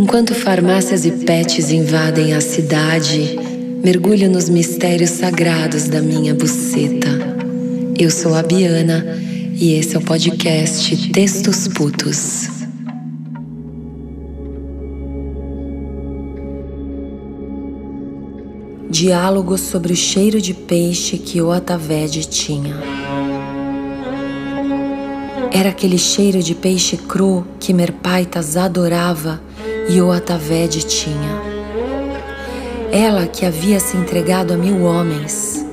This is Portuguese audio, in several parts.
Enquanto farmácias e pets invadem a cidade, mergulho nos mistérios sagrados da minha buceta. Eu sou a Biana e esse é o podcast Textos Putos. Diálogo sobre o cheiro de peixe que o Ataved tinha. Era aquele cheiro de peixe cru que Merpaitas adorava e o Ataved tinha. Ela que havia se entregado a mil homens,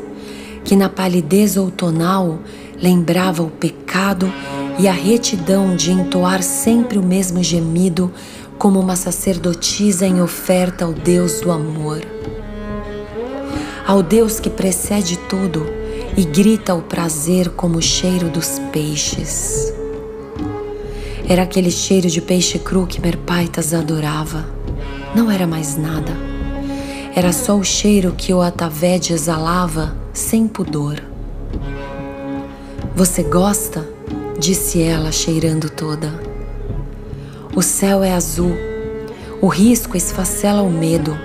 que na palidez outonal lembrava o pecado e a retidão de entoar sempre o mesmo gemido como uma sacerdotisa em oferta ao Deus do amor. Ao Deus que precede tudo e grita o prazer como o cheiro dos peixes. Era aquele cheiro de peixe cru que Merpaitas adorava. Não era mais nada. Era só o cheiro que o Ataved exalava sem pudor. Você gosta? disse ela, cheirando toda. O céu é azul, o risco esfacela o medo,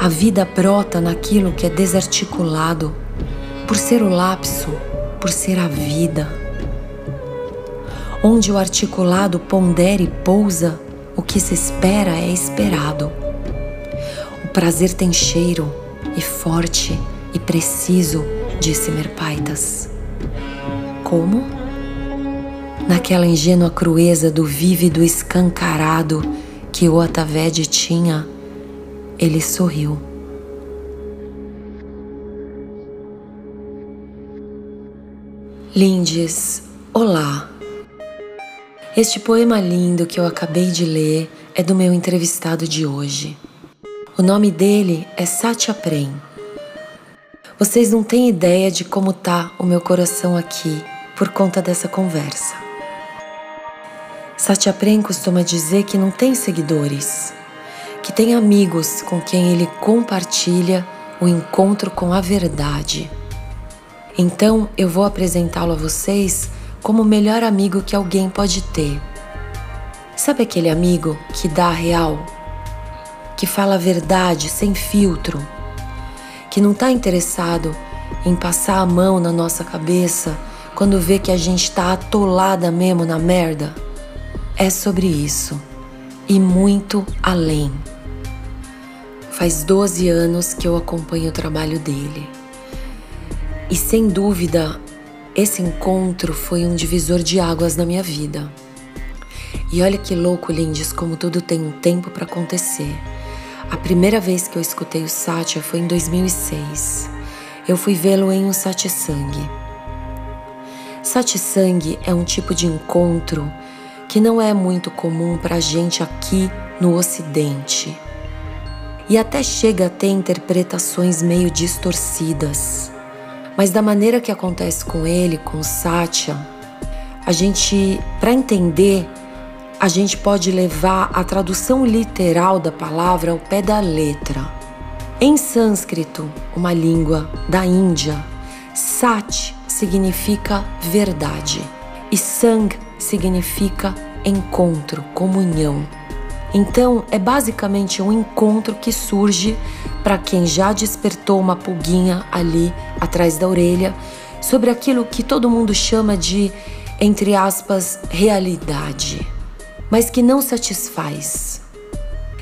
a vida brota naquilo que é desarticulado, por ser o lapso, por ser a vida. Onde o articulado pondera e pousa, o que se espera é esperado. O prazer tem cheiro, e forte e preciso, disse Merpaitas. Como? Naquela ingênua crueza do vívido escancarado que o Ataved tinha, ele sorriu. Lindes, olá. Este poema lindo que eu acabei de ler é do meu entrevistado de hoje. O nome dele é Satya Prem. Vocês não têm ideia de como tá o meu coração aqui por conta dessa conversa. Satya Prem costuma dizer que não tem seguidores, que tem amigos com quem ele compartilha o encontro com a verdade. Então eu vou apresentá-lo a vocês como o melhor amigo que alguém pode ter. Sabe aquele amigo que dá a real? Que fala a verdade sem filtro? Que não está interessado em passar a mão na nossa cabeça quando vê que a gente está atolada mesmo na merda? É sobre isso e muito além. Faz 12 anos que eu acompanho o trabalho dele. E sem dúvida esse encontro foi um divisor de águas na minha vida. E olha que louco, Lindes, como tudo tem um tempo para acontecer. A primeira vez que eu escutei o Satya foi em 2006. Eu fui vê-lo em um satsang. Satsang é um tipo de encontro que não é muito comum para gente aqui no Ocidente. E até chega a ter interpretações meio distorcidas. Mas da maneira que acontece com ele, com Satya, a gente, para entender, a gente pode levar a tradução literal da palavra ao pé da letra. Em sânscrito, uma língua da Índia, Sat significa verdade e Sang significa encontro, comunhão. Então, é basicamente um encontro que surge para quem já despertou uma pulguinha ali atrás da orelha sobre aquilo que todo mundo chama de, entre aspas, realidade, mas que não satisfaz.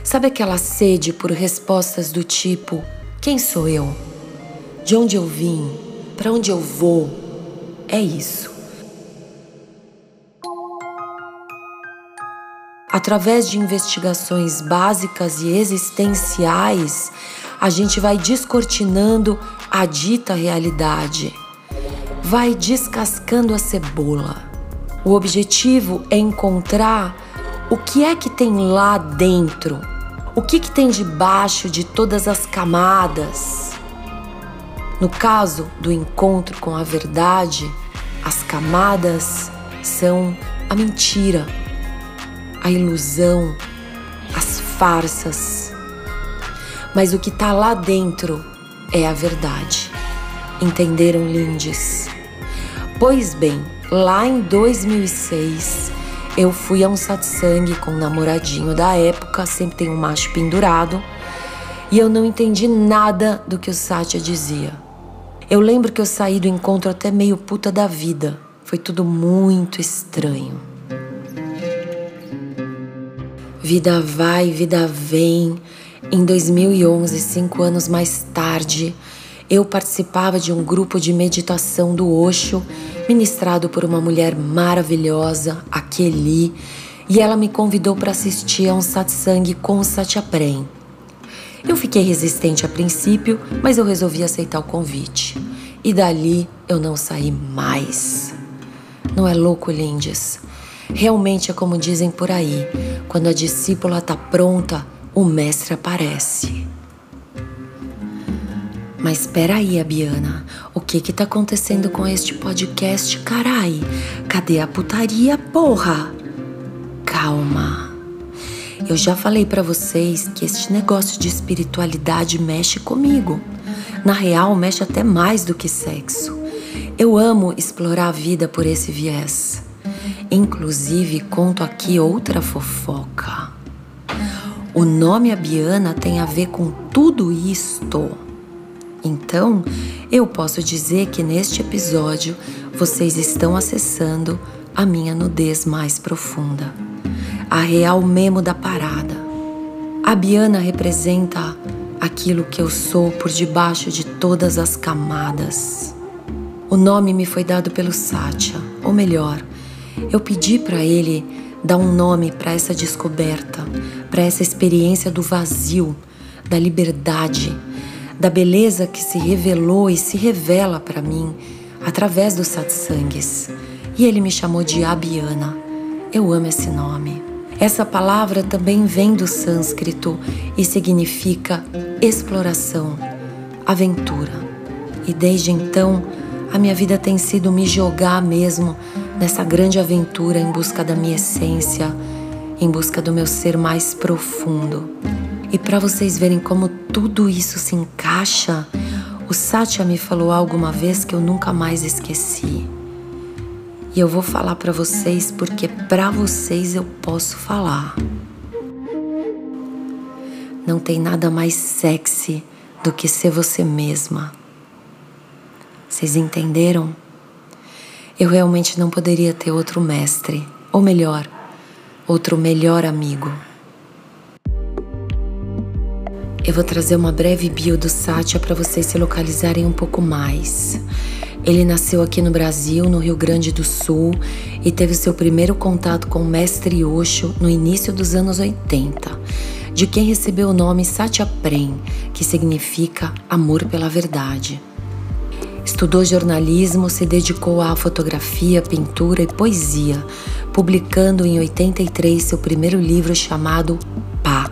Sabe aquela sede por respostas do tipo: quem sou eu? De onde eu vim? Para onde eu vou? É isso. Através de investigações básicas e existenciais, a gente vai descortinando a dita realidade, vai descascando a cebola. O objetivo é encontrar o que é que tem lá dentro, o que, que tem debaixo de todas as camadas. No caso do encontro com a verdade, as camadas são a mentira a ilusão, as farsas. Mas o que está lá dentro é a verdade. Entenderam, lindes? Pois bem, lá em 2006, eu fui a um satsang com um namoradinho da época, sempre tem um macho pendurado, e eu não entendi nada do que o Satya dizia. Eu lembro que eu saí do encontro até meio puta da vida. Foi tudo muito estranho. Vida vai, vida vem. Em 2011, cinco anos mais tarde, eu participava de um grupo de meditação do Osho, ministrado por uma mulher maravilhosa, a Kelly, e ela me convidou para assistir a um satsang com o Satyaprem. Eu fiquei resistente a princípio, mas eu resolvi aceitar o convite. E dali eu não saí mais. Não é louco, Lindes? Realmente é como dizem por aí: quando a discípula está pronta, o mestre aparece. Mas espera aí, Abiana, o que que tá acontecendo com este podcast, carai? Cadê a putaria, porra? Calma. Eu já falei para vocês que este negócio de espiritualidade mexe comigo. Na real, mexe até mais do que sexo. Eu amo explorar a vida por esse viés. Inclusive, conto aqui outra fofoca. O nome Abiana tem a ver com tudo isto. Então, eu posso dizer que neste episódio vocês estão acessando a minha nudez mais profunda, a real memo da parada. A Biana representa aquilo que eu sou por debaixo de todas as camadas. O nome me foi dado pelo Satya, ou melhor, eu pedi para ele dar um nome para essa descoberta, para essa experiência do vazio, da liberdade da beleza que se revelou e se revela para mim através dos satsangs. E ele me chamou de Abiana. Eu amo esse nome. Essa palavra também vem do sânscrito e significa exploração, aventura. E desde então, a minha vida tem sido me jogar mesmo nessa grande aventura em busca da minha essência, em busca do meu ser mais profundo. E para vocês verem como tudo isso se encaixa, o Satya me falou algo uma vez que eu nunca mais esqueci. E eu vou falar para vocês porque para vocês eu posso falar. Não tem nada mais sexy do que ser você mesma. Vocês entenderam? Eu realmente não poderia ter outro mestre, ou melhor, outro melhor amigo. Eu vou trazer uma breve bio do Sátia para vocês se localizarem um pouco mais. Ele nasceu aqui no Brasil, no Rio Grande do Sul, e teve seu primeiro contato com o mestre Osho no início dos anos 80, de quem recebeu o nome Satya Prem, que significa amor pela verdade. Estudou jornalismo, se dedicou à fotografia, pintura e poesia, publicando em 83 seu primeiro livro chamado Pá,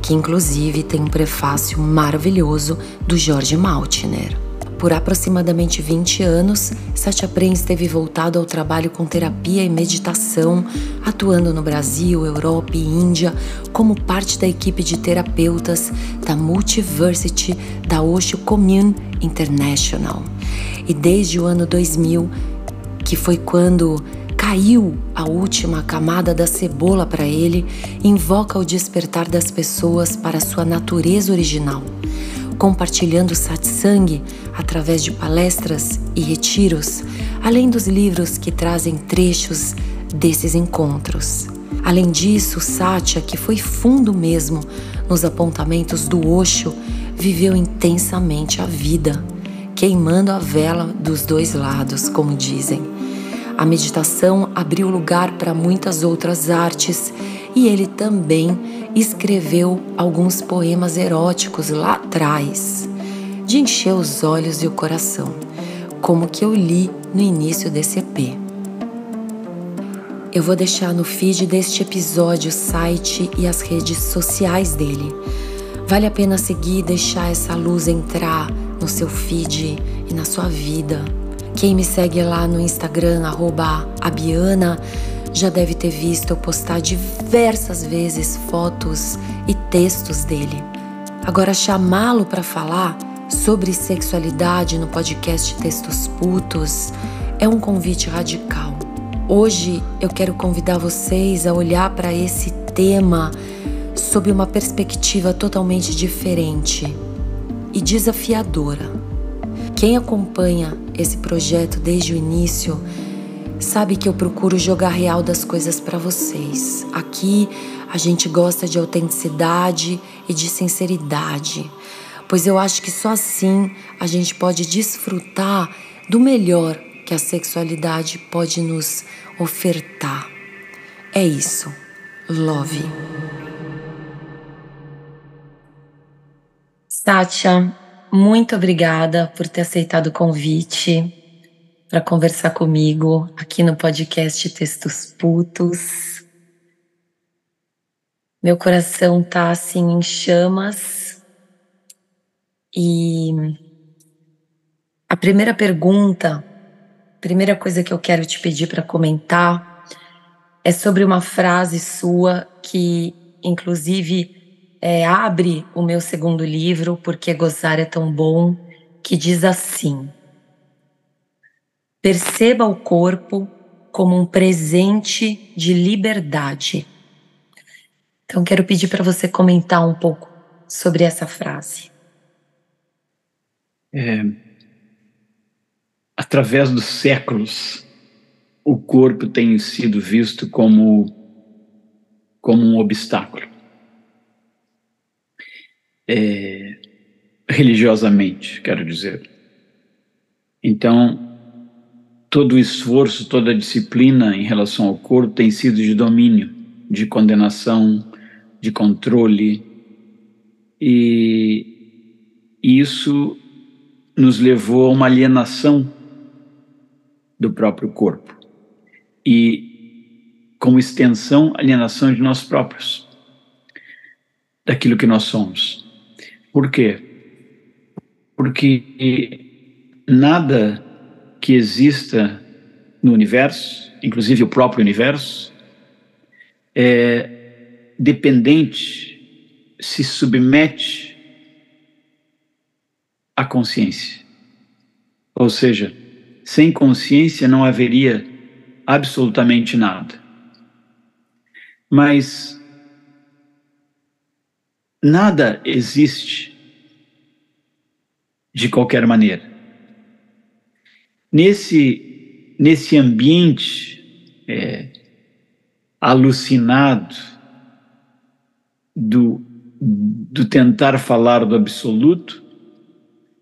que inclusive tem um prefácio maravilhoso do Jorge Maltner. Por aproximadamente 20 anos, Satya Prem esteve voltado ao trabalho com terapia e meditação, atuando no Brasil, Europa e Índia como parte da equipe de terapeutas da Multiversity da Osho Commune International. E desde o ano 2000, que foi quando caiu a última camada da cebola para ele, invoca o despertar das pessoas para sua natureza original, compartilhando satsang através de palestras e retiros, além dos livros que trazem trechos desses encontros. Além disso, Satya, que foi fundo mesmo nos apontamentos do Osho, viveu intensamente a vida, queimando a vela dos dois lados, como dizem a meditação abriu lugar para muitas outras artes e ele também escreveu alguns poemas eróticos lá atrás, de encher os olhos e o coração, como que eu li no início desse EP. Eu vou deixar no feed deste episódio o site e as redes sociais dele. Vale a pena seguir e deixar essa luz entrar no seu feed e na sua vida. Quem me segue lá no Instagram, Abiana, já deve ter visto eu postar diversas vezes fotos e textos dele. Agora, chamá-lo para falar sobre sexualidade no podcast Textos Putos é um convite radical. Hoje eu quero convidar vocês a olhar para esse tema sob uma perspectiva totalmente diferente e desafiadora. Quem acompanha esse projeto desde o início sabe que eu procuro jogar real das coisas para vocês. Aqui a gente gosta de autenticidade e de sinceridade, pois eu acho que só assim a gente pode desfrutar do melhor que a sexualidade pode nos ofertar. É isso. Love. Sátia, muito obrigada por ter aceitado o convite para conversar comigo aqui no podcast Textos Putos. Meu coração tá assim em chamas e a primeira pergunta, primeira coisa que eu quero te pedir para comentar é sobre uma frase sua que, inclusive, é, abre o meu segundo livro, Porque Gozar é Tão Bom, que diz assim. Perceba o corpo como um presente de liberdade. Então, quero pedir para você comentar um pouco sobre essa frase. É, através dos séculos, o corpo tem sido visto como, como um obstáculo. É, religiosamente, quero dizer. Então, todo o esforço, toda a disciplina em relação ao corpo tem sido de domínio, de condenação, de controle. E isso nos levou a uma alienação do próprio corpo. E, como extensão, alienação de nós próprios, daquilo que nós somos. Por quê? Porque nada que exista no universo, inclusive o próprio universo, é dependente, se submete à consciência. Ou seja, sem consciência não haveria absolutamente nada. Mas nada existe de qualquer maneira. Nesse, nesse ambiente é, alucinado do, do tentar falar do absoluto,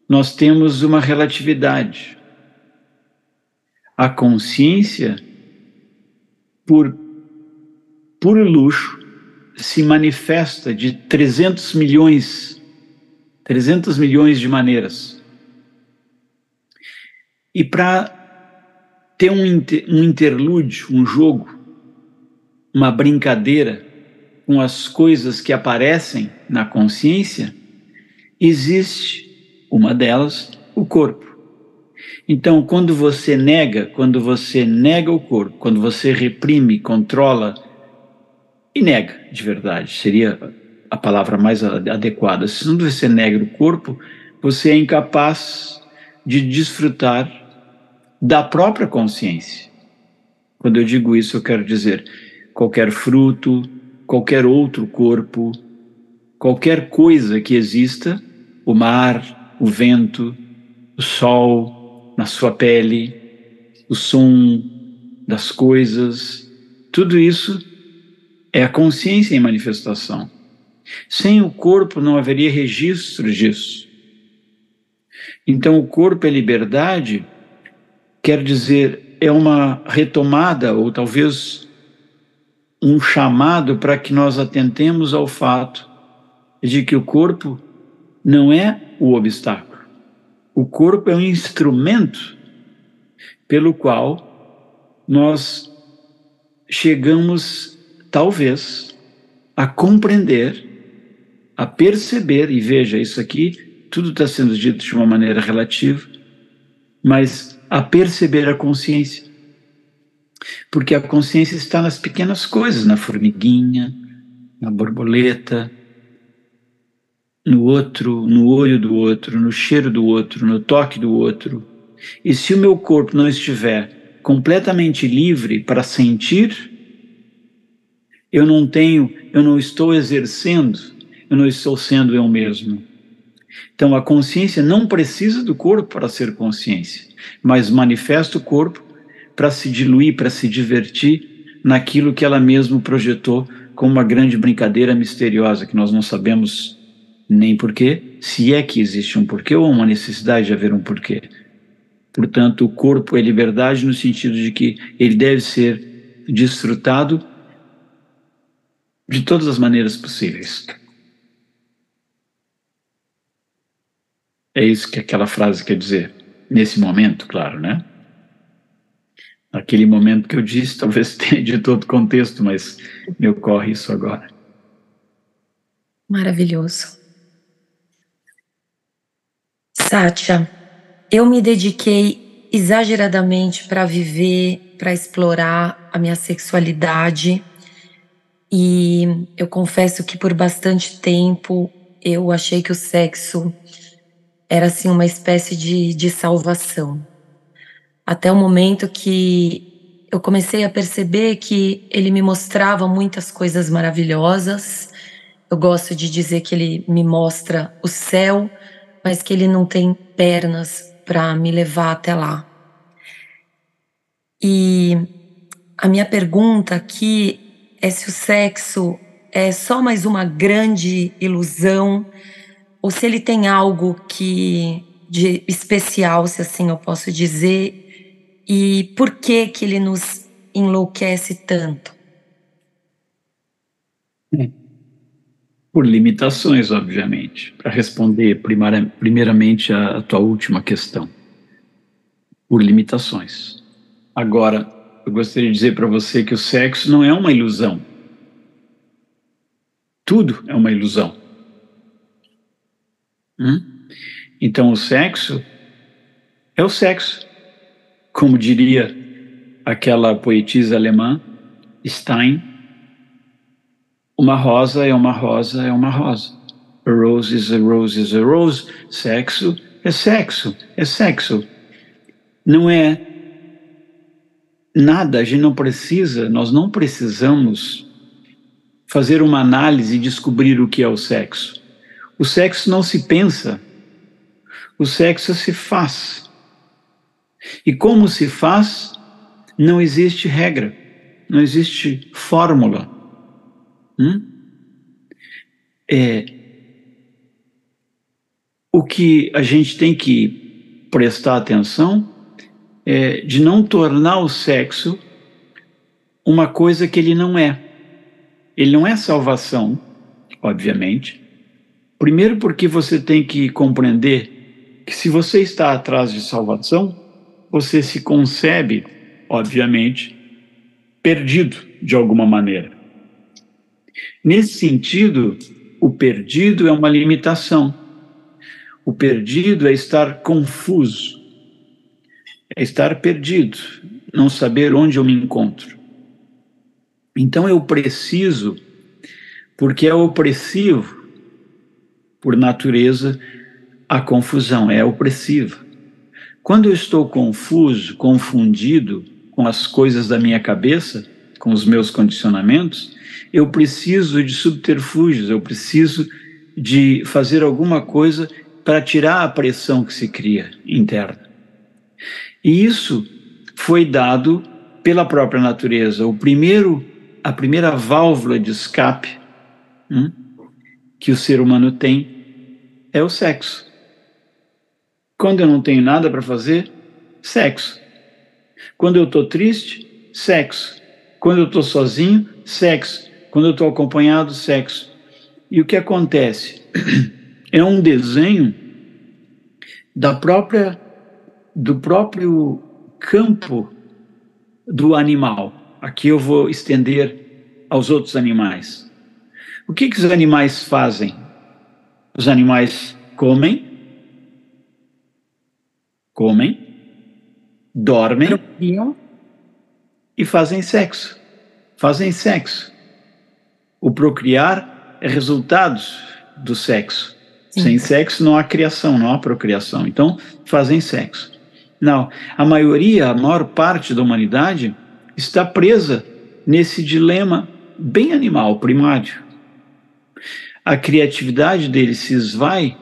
nós temos uma relatividade. A consciência, por puro luxo, se manifesta de 300 milhões, 300 milhões de maneiras. E para ter um, um interlúdio, um jogo, uma brincadeira com as coisas que aparecem na consciência, existe uma delas, o corpo. Então, quando você nega, quando você nega o corpo, quando você reprime, controla e nega de verdade, seria a palavra mais adequada. Se você nega o corpo, você é incapaz de desfrutar da própria consciência. Quando eu digo isso, eu quero dizer qualquer fruto, qualquer outro corpo, qualquer coisa que exista, o mar, o vento, o sol na sua pele, o som das coisas, tudo isso é a consciência em manifestação. Sem o corpo não haveria registro disso. Então, o corpo é liberdade quer dizer, é uma retomada ou talvez um chamado para que nós atentemos ao fato de que o corpo não é o obstáculo. O corpo é um instrumento pelo qual nós chegamos, talvez, a compreender, a perceber, e veja, isso aqui tudo está sendo dito de uma maneira relativa, mas a perceber a consciência. Porque a consciência está nas pequenas coisas, na formiguinha, na borboleta, no outro, no olho do outro, no cheiro do outro, no toque do outro. E se o meu corpo não estiver completamente livre para sentir, eu não tenho, eu não estou exercendo, eu não estou sendo eu mesmo. Então a consciência não precisa do corpo para ser consciência, mas manifesta o corpo para se diluir, para se divertir naquilo que ela mesma projetou como uma grande brincadeira misteriosa que nós não sabemos nem porquê, se é que existe um porquê ou uma necessidade de haver um porquê. Portanto, o corpo é liberdade no sentido de que ele deve ser desfrutado de todas as maneiras possíveis. É isso que aquela frase quer dizer. Nesse momento, claro, né? Aquele momento que eu disse, talvez tenha de todo contexto, mas me ocorre isso agora. Maravilhoso. Sátia, eu me dediquei exageradamente para viver, para explorar a minha sexualidade e eu confesso que por bastante tempo eu achei que o sexo era assim uma espécie de, de salvação. Até o momento que eu comecei a perceber que ele me mostrava muitas coisas maravilhosas. Eu gosto de dizer que ele me mostra o céu, mas que ele não tem pernas para me levar até lá. E a minha pergunta aqui é se o sexo é só mais uma grande ilusão ou se ele tem algo que de especial, se assim eu posso dizer, e por que que ele nos enlouquece tanto? É. Por limitações, obviamente, para responder primeira, primeiramente a, a tua última questão. Por limitações. Agora, eu gostaria de dizer para você que o sexo não é uma ilusão. Tudo é uma ilusão. Hum? Então, o sexo é o sexo. Como diria aquela poetisa alemã, Stein, uma rosa é uma rosa é uma rosa. A rose is a rose is a rose. Sexo é sexo, é sexo. Não é nada, a gente não precisa, nós não precisamos fazer uma análise e descobrir o que é o sexo. O sexo não se pensa, o sexo se faz. E como se faz, não existe regra, não existe fórmula. Hum? É, o que a gente tem que prestar atenção é de não tornar o sexo uma coisa que ele não é. Ele não é salvação, obviamente, Primeiro, porque você tem que compreender que se você está atrás de salvação, você se concebe, obviamente, perdido de alguma maneira. Nesse sentido, o perdido é uma limitação. O perdido é estar confuso, é estar perdido, não saber onde eu me encontro. Então eu preciso, porque é opressivo, por natureza, a confusão é opressiva. Quando eu estou confuso, confundido com as coisas da minha cabeça, com os meus condicionamentos, eu preciso de subterfúgios, eu preciso de fazer alguma coisa para tirar a pressão que se cria interna. E isso foi dado pela própria natureza. O primeiro, a primeira válvula de escape hum, que o ser humano tem é o sexo. Quando eu não tenho nada para fazer, sexo. Quando eu estou triste, sexo. Quando eu estou sozinho, sexo. Quando eu estou acompanhado, sexo. E o que acontece? É um desenho da própria do próprio campo do animal. Aqui eu vou estender aos outros animais. O que, que os animais fazem? Os animais comem, comem, dormem e fazem sexo. Fazem sexo. O procriar é resultado do sexo. Sim. Sem sexo não há criação, não há procriação. Então, fazem sexo. Não, a maioria, a maior parte da humanidade está presa nesse dilema bem animal, primário. A criatividade dele se esvai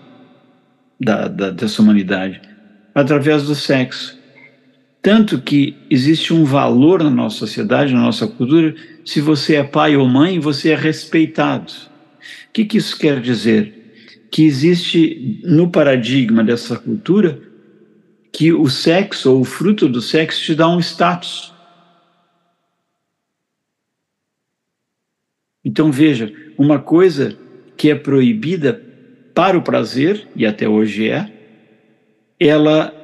da, da, dessa humanidade através do sexo. Tanto que existe um valor na nossa sociedade, na nossa cultura, se você é pai ou mãe, você é respeitado. O que, que isso quer dizer? Que existe no paradigma dessa cultura que o sexo ou o fruto do sexo te dá um status. Então veja, uma coisa que é proibida para o prazer, e até hoje é, ela,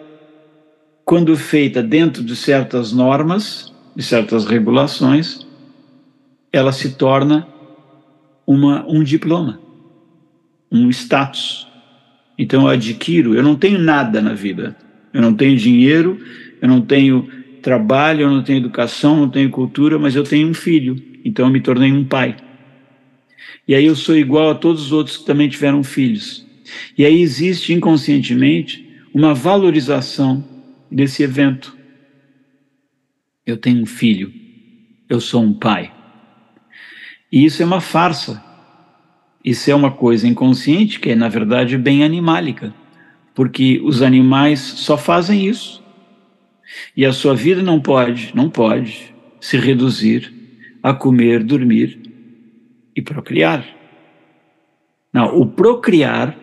quando feita dentro de certas normas, de certas regulações, ela se torna uma, um diploma, um status. Então eu adquiro, eu não tenho nada na vida, eu não tenho dinheiro, eu não tenho trabalho, eu não tenho educação, não tenho cultura, mas eu tenho um filho, então eu me tornei um pai. E aí eu sou igual a todos os outros que também tiveram filhos. E aí existe inconscientemente uma valorização desse evento. Eu tenho um filho, eu sou um pai. E isso é uma farsa. Isso é uma coisa inconsciente que é, na verdade, bem animálica porque os animais só fazem isso. E a sua vida não pode, não pode se reduzir a comer, dormir e procriar. Não, o procriar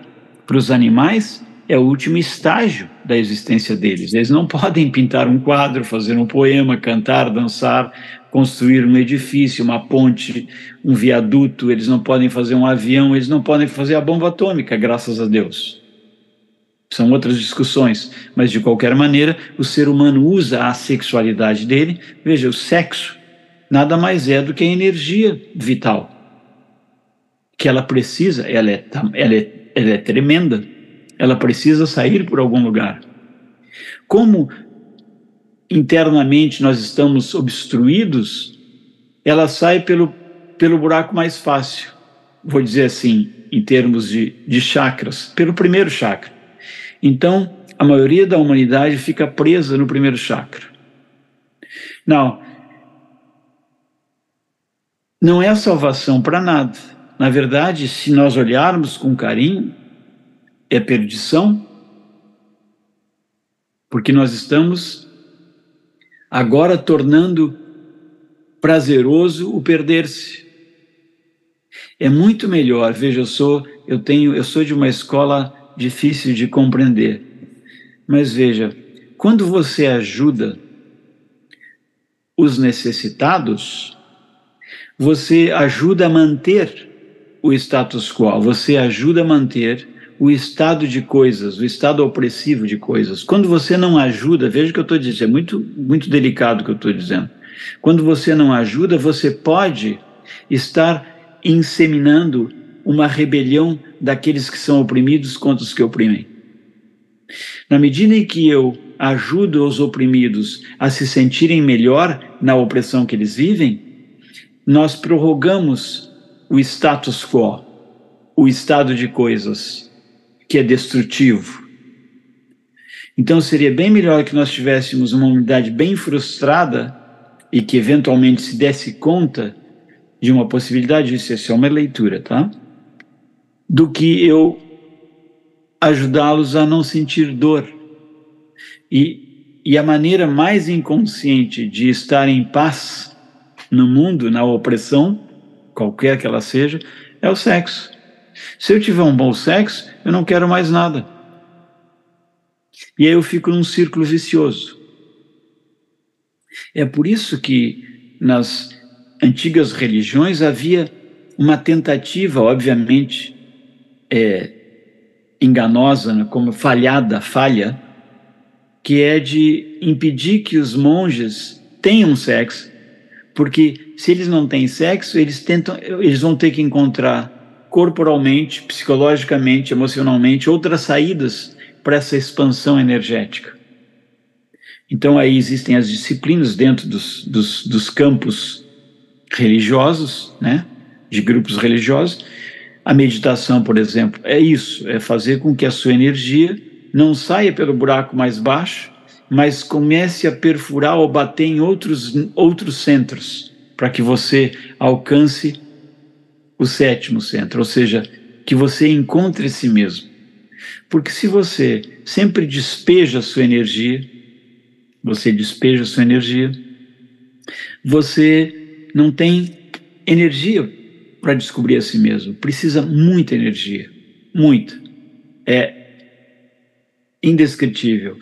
para os animais é o último estágio da existência deles. Eles não podem pintar um quadro, fazer um poema, cantar, dançar, construir um edifício, uma ponte, um viaduto, eles não podem fazer um avião, eles não podem fazer a bomba atômica, graças a Deus são outras discussões, mas de qualquer maneira, o ser humano usa a sexualidade dele. Veja, o sexo nada mais é do que a energia vital que ela precisa, ela é, ela é, ela é tremenda, ela precisa sair por algum lugar. Como internamente nós estamos obstruídos, ela sai pelo, pelo buraco mais fácil, vou dizer assim, em termos de, de chakras, pelo primeiro chakra. Então, a maioria da humanidade fica presa no primeiro chakra. Não, não é salvação para nada. Na verdade, se nós olharmos com carinho, é perdição, porque nós estamos agora tornando prazeroso o perder-se. É muito melhor, veja, eu sou, eu tenho, eu sou de uma escola difícil de compreender. Mas veja, quando você ajuda os necessitados, você ajuda a manter o status quo, você ajuda a manter o estado de coisas, o estado opressivo de coisas. Quando você não ajuda, veja o que eu estou dizendo, é muito, muito delicado o que eu estou dizendo. Quando você não ajuda, você pode estar inseminando uma rebelião daqueles que são oprimidos contra os que oprimem. Na medida em que eu ajudo os oprimidos a se sentirem melhor na opressão que eles vivem, nós prorrogamos o status quo, o estado de coisas que é destrutivo. Então seria bem melhor que nós tivéssemos uma humanidade bem frustrada e que eventualmente se desse conta de uma possibilidade, isso é uma leitura, tá? do que eu ajudá-los a não sentir dor. E, e a maneira mais inconsciente de estar em paz no mundo, na opressão, qualquer que ela seja, é o sexo. Se eu tiver um bom sexo, eu não quero mais nada. E aí eu fico num círculo vicioso. É por isso que nas antigas religiões havia uma tentativa, obviamente, é, enganosa, né, como falhada, falha, que é de impedir que os monges tenham sexo, porque se eles não têm sexo, eles tentam, eles vão ter que encontrar corporalmente, psicologicamente, emocionalmente outras saídas para essa expansão energética. Então aí existem as disciplinas dentro dos, dos, dos campos religiosos, né, de grupos religiosos, a meditação, por exemplo, é isso: é fazer com que a sua energia não saia pelo buraco mais baixo mas comece a perfurar ou bater em outros, outros centros, para que você alcance o sétimo centro, ou seja, que você encontre si mesmo. Porque se você sempre despeja sua energia, você despeja sua energia, você não tem energia para descobrir a si mesmo. Precisa muita energia, muita. É indescritível.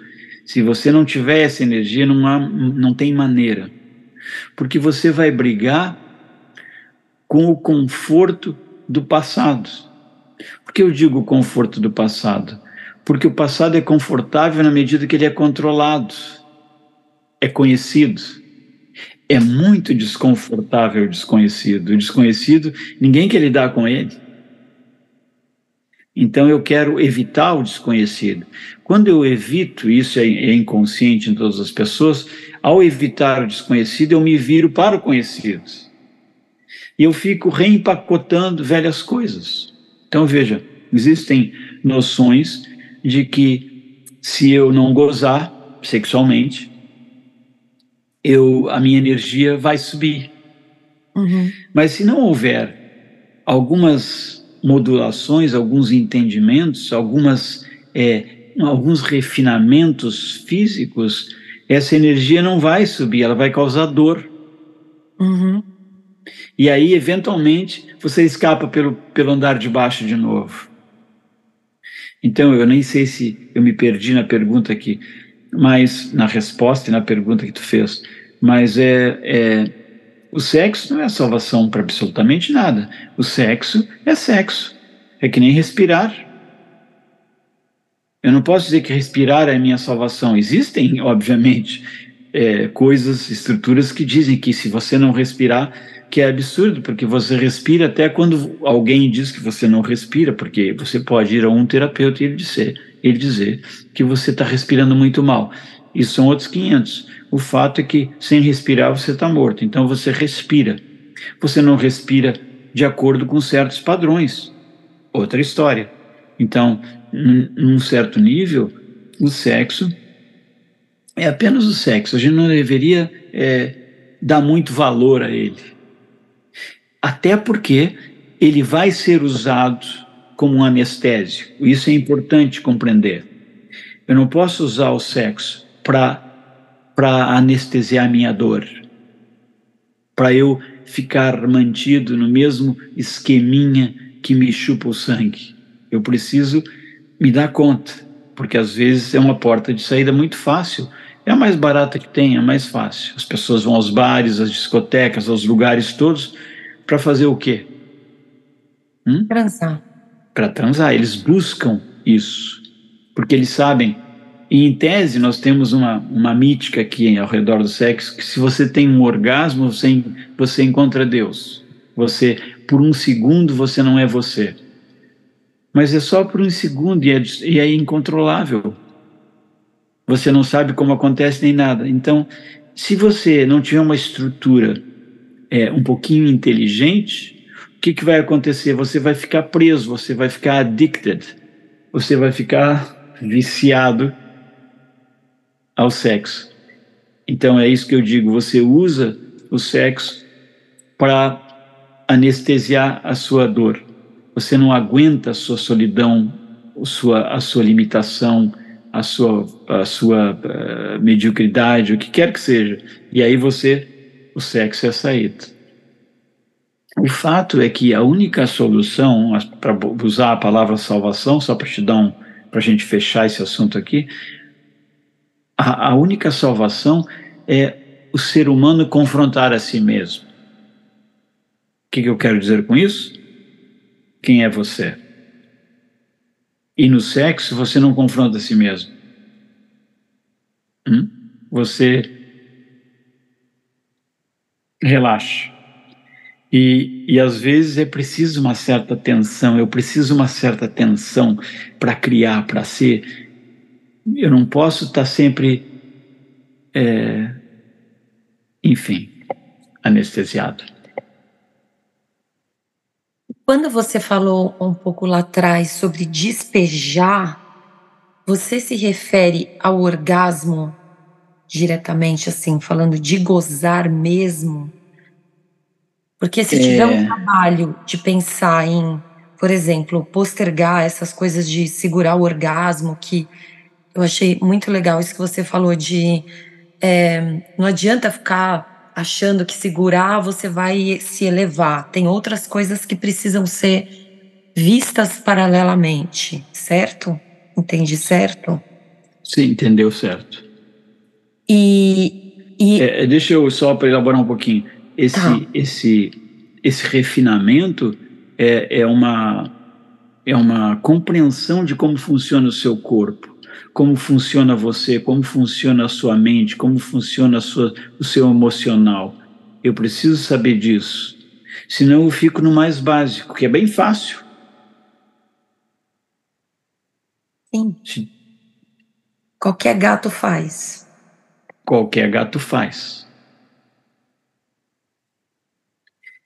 Se você não tiver essa energia, não, há, não tem maneira. Porque você vai brigar com o conforto do passado. Por que eu digo conforto do passado? Porque o passado é confortável na medida que ele é controlado, é conhecido. É muito desconfortável o desconhecido. O desconhecido, ninguém quer lidar com ele. Então eu quero evitar o desconhecido. Quando eu evito, isso é, é inconsciente em todas as pessoas, ao evitar o desconhecido, eu me viro para o conhecido. E eu fico reempacotando velhas coisas. Então veja, existem noções de que se eu não gozar sexualmente, eu a minha energia vai subir. Uhum. Mas se não houver algumas modulações, alguns entendimentos, algumas, é, alguns refinamentos físicos, essa energia não vai subir, ela vai causar dor. Uhum. E aí, eventualmente, você escapa pelo, pelo andar de baixo de novo. Então, eu nem sei se eu me perdi na pergunta aqui, mas na resposta e na pergunta que tu fez, mas é, é o sexo não é salvação para absolutamente nada. O sexo é sexo. É que nem respirar. Eu não posso dizer que respirar é a minha salvação. Existem, obviamente, é, coisas, estruturas que dizem que se você não respirar, que é absurdo, porque você respira até quando alguém diz que você não respira, porque você pode ir a um terapeuta e ele dizer, ele dizer que você está respirando muito mal. Isso são outros 500. O fato é que sem respirar você está morto. Então você respira. Você não respira de acordo com certos padrões. Outra história. Então, num certo nível, o sexo é apenas o sexo. A gente não deveria é, dar muito valor a ele. Até porque ele vai ser usado como um anestésico. Isso é importante compreender. Eu não posso usar o sexo para anestesiar minha dor, para eu ficar mantido no mesmo esqueminha que me chupa o sangue. Eu preciso me dar conta, porque às vezes é uma porta de saída muito fácil. É a mais barata que tem, é a mais fácil. As pessoas vão aos bares, às discotecas, aos lugares todos para fazer o quê? Hum? Transar. Para transar. Eles buscam isso, porque eles sabem e em tese, nós temos uma, uma mítica aqui ao redor do sexo, que se você tem um orgasmo, você, você encontra Deus. Você, por um segundo, você não é você. Mas é só por um segundo e é, e é incontrolável. Você não sabe como acontece nem nada. Então, se você não tiver uma estrutura é, um pouquinho inteligente, o que, que vai acontecer? Você vai ficar preso, você vai ficar addicted, você vai ficar viciado ao sexo. Então é isso que eu digo, você usa o sexo para anestesiar a sua dor. Você não aguenta a sua solidão, a sua, a sua limitação, a sua, a sua uh, mediocridade, o que quer que seja. E aí você, o sexo é a saída. O fato é que a única solução, para usar a palavra salvação, só para te dar um, para a gente fechar esse assunto aqui, a, a única salvação é o ser humano confrontar a si mesmo. O que, que eu quero dizer com isso? Quem é você? E no sexo você não confronta a si mesmo. Hum? Você relaxa. E, e às vezes é preciso uma certa tensão, eu preciso uma certa tensão para criar, para ser eu não posso estar sempre, é, enfim, anestesiado. Quando você falou um pouco lá atrás sobre despejar, você se refere ao orgasmo diretamente assim, falando de gozar mesmo. Porque se tiver um É, trabalho de pensar em, por exemplo, postergar essas coisas de segurar o orgasmo, que eu achei muito legal isso que você falou de é, não adianta ficar achando que segurar você vai se elevar. Tem outras coisas que precisam ser vistas paralelamente, certo? Entendi certo? você entendeu certo. E, e É, deixa eu só para elaborar um pouquinho. Esse, tá, esse, esse refinamento é, é, uma, é uma compreensão de como funciona o seu corpo, como funciona você, como funciona a sua mente, como funciona sua, o seu emocional. Eu preciso saber disso. Senão eu fico no mais básico, que é bem fácil. sim. Qualquer gato faz. qualquer gato faz.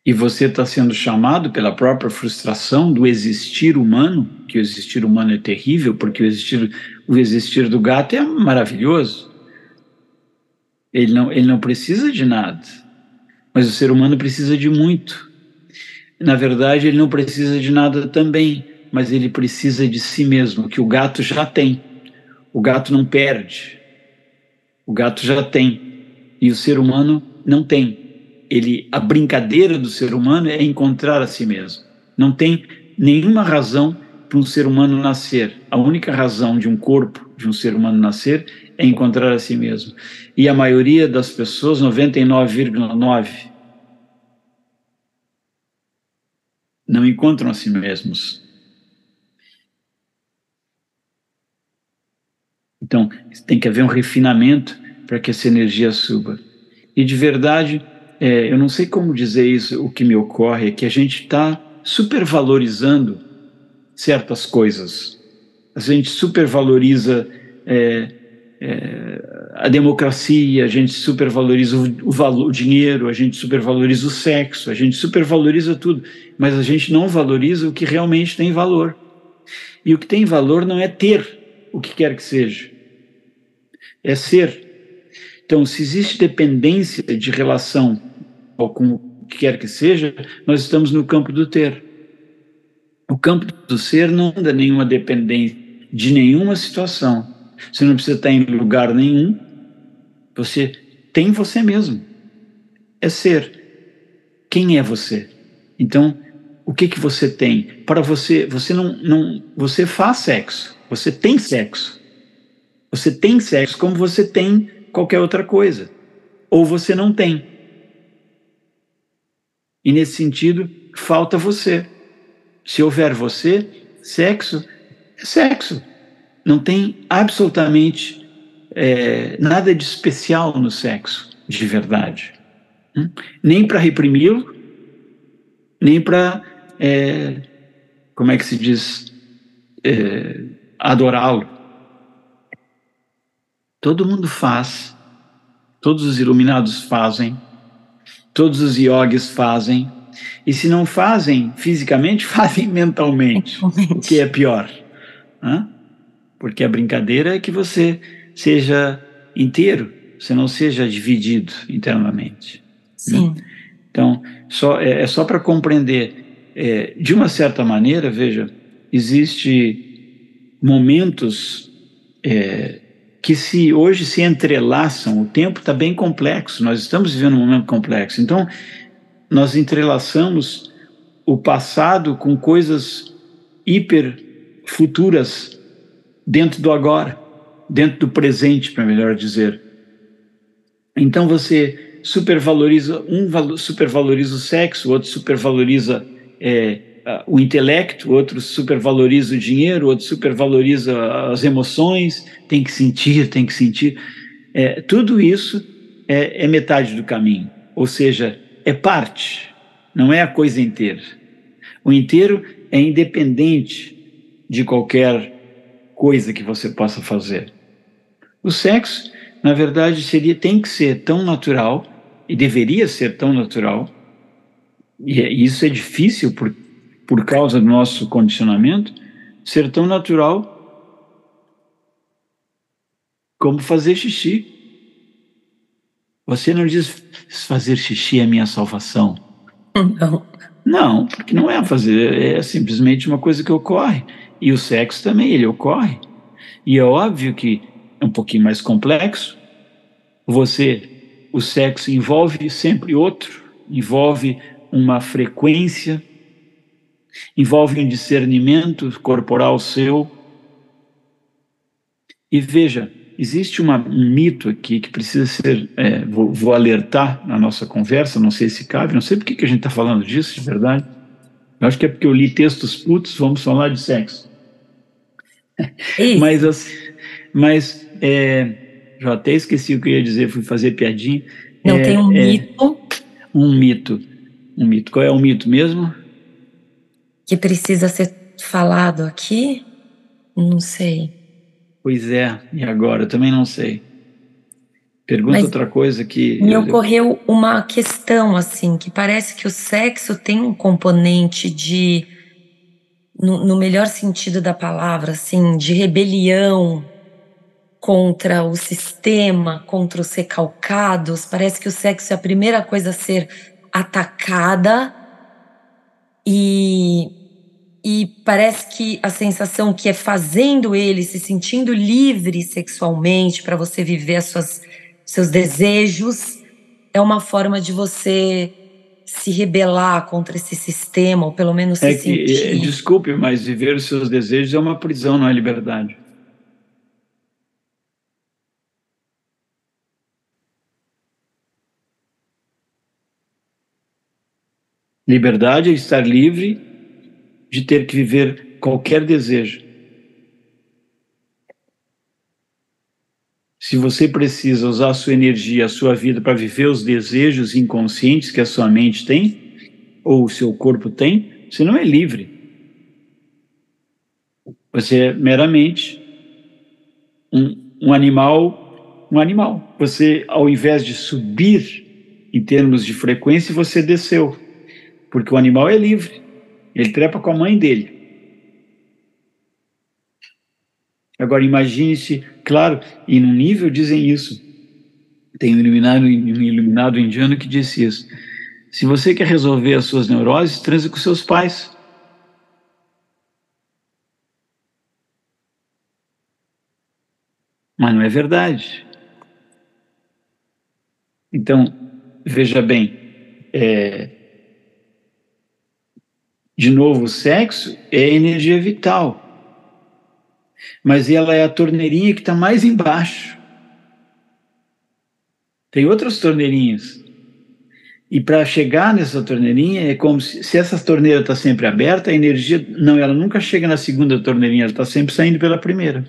E você está sendo chamado pela própria frustração do existir humano, que o existir humano é terrível, porque o existir, o existir do gato é maravilhoso. Ele não, ele não precisa de nada, mas o ser humano precisa de muito. Na verdade, ele não precisa de nada também, mas ele precisa de si mesmo, que o gato já tem. O gato não perde, o gato já tem, e o ser humano não tem ele a brincadeira do ser humano é encontrar a si mesmo. Não tem nenhuma razão para um ser humano nascer. A única razão de um corpo, de um ser humano nascer, é encontrar a si mesmo. E a maioria das pessoas, 99,9, não encontram a si mesmos. Então, tem que haver um refinamento para que essa energia suba. E de verdade, é, eu não sei como dizer isso, o que me ocorre é que a gente está supervalorizando certas coisas. A gente supervaloriza é, é, a democracia, a gente supervaloriza o, o, valor, o dinheiro, a gente supervaloriza o sexo, a gente supervaloriza tudo, mas a gente não valoriza o que realmente tem valor. E o que tem valor não é ter o que quer que seja, é ser. Então, se existe dependência de relação ou com o que quer que seja, nós estamos no campo do ter. O campo do ser não anda nenhuma dependência de nenhuma situação. Você não precisa estar em lugar nenhum. Você tem você mesmo. É ser. Quem é você? Então, o que que você tem? Para você, você não, não, você faz sexo. Você tem sexo. Você tem sexo como você tem qualquer outra coisa. Ou você não tem. E nesse sentido, falta você. Se houver você, sexo é sexo. Não tem absolutamente é, nada de especial no sexo, de verdade. Hum? Nem para reprimi-lo, nem para, é, como é que se diz, é, adorá-lo. Todo mundo faz, todos os iluminados fazem, todos os yogis fazem, e se não fazem fisicamente, fazem mentalmente, mentalmente. o que é pior. Né? Porque a brincadeira é que você seja inteiro, você não seja dividido internamente. Sim. Né? Então, só, é, é só para compreender, é, de uma certa maneira, veja, existe momentos é, que se hoje se entrelaçam, o tempo está bem complexo, nós estamos vivendo um momento complexo. Então, nós entrelaçamos o passado com coisas hiper futuras dentro do agora, dentro do presente, para melhor dizer. Então você supervaloriza um supervaloriza o sexo, outro supervaloriza é, o intelecto, outro supervaloriza o dinheiro, outro supervaloriza as emoções, tem que sentir, tem que sentir. É, tudo isso é, é metade do caminho, ou seja, é parte, não é a coisa inteira. O inteiro é independente de qualquer coisa que você possa fazer. O sexo, na verdade, seria tem que ser tão natural e deveria ser tão natural. E isso é difícil por por causa do nosso condicionamento, ser tão natural como fazer xixi. Você não diz fazer xixi é minha salvação. Não. Não, porque não é fazer, é simplesmente uma coisa que ocorre. E o sexo também, ele ocorre. E é óbvio que é um pouquinho mais complexo. Você, o sexo envolve sempre outro, envolve uma frequência, envolve um discernimento corporal seu. E veja, existe uma, um mito aqui que precisa ser, é, vou, vou, alertar na nossa conversa, não sei se cabe, não sei por que, a gente está falando disso, de verdade. Eu acho que é porque eu li textos putos, vamos falar de sexo. mas, assim, mas é, já até esqueci o que eu ia dizer, fui fazer piadinha. Não é, tem um é, mito. Um mito. Um mito. Qual é o mito mesmo? Que precisa ser falado aqui? Não sei. Pois é, e agora? Eu também não sei. Pergunta Mas outra coisa que. Me eu, ocorreu uma questão, assim, que parece que o sexo tem um componente de. No, no melhor sentido da palavra, assim, de rebelião contra o sistema, contra os recalcados. Parece que o sexo é a primeira coisa a ser atacada e e parece que a sensação que é fazendo ele se sentindo livre sexualmente para você viver as suas, seus desejos é uma forma de você se rebelar contra esse sistema ou pelo menos é se que, sentir. É, desculpe, mas viver os seus desejos é uma prisão, não é liberdade. Liberdade é estar livre de ter que viver qualquer desejo. Se você precisa usar a sua energia, a sua vida para viver os desejos inconscientes que a sua mente tem, ou o seu corpo tem, você não é livre. Você é meramente um, um animal, um animal. Você, ao invés de subir em termos de frequência, você desceu. Porque o animal é livre. Ele trepa com a mãe dele. Agora imagine-se, claro, e no nível dizem isso. Tem um iluminado, um iluminado indiano que disse isso. Se você quer resolver as suas neuroses, transe com seus pais. Mas não é verdade. Então, veja bem, é, de novo, o sexo é energia vital. Mas ela é a torneirinha que está mais embaixo. Tem outras torneirinhas. E para chegar nessa torneirinha, é como se, se essa torneira está sempre aberta, a energia. Não, ela nunca chega na segunda torneirinha, ela está sempre saindo pela primeira.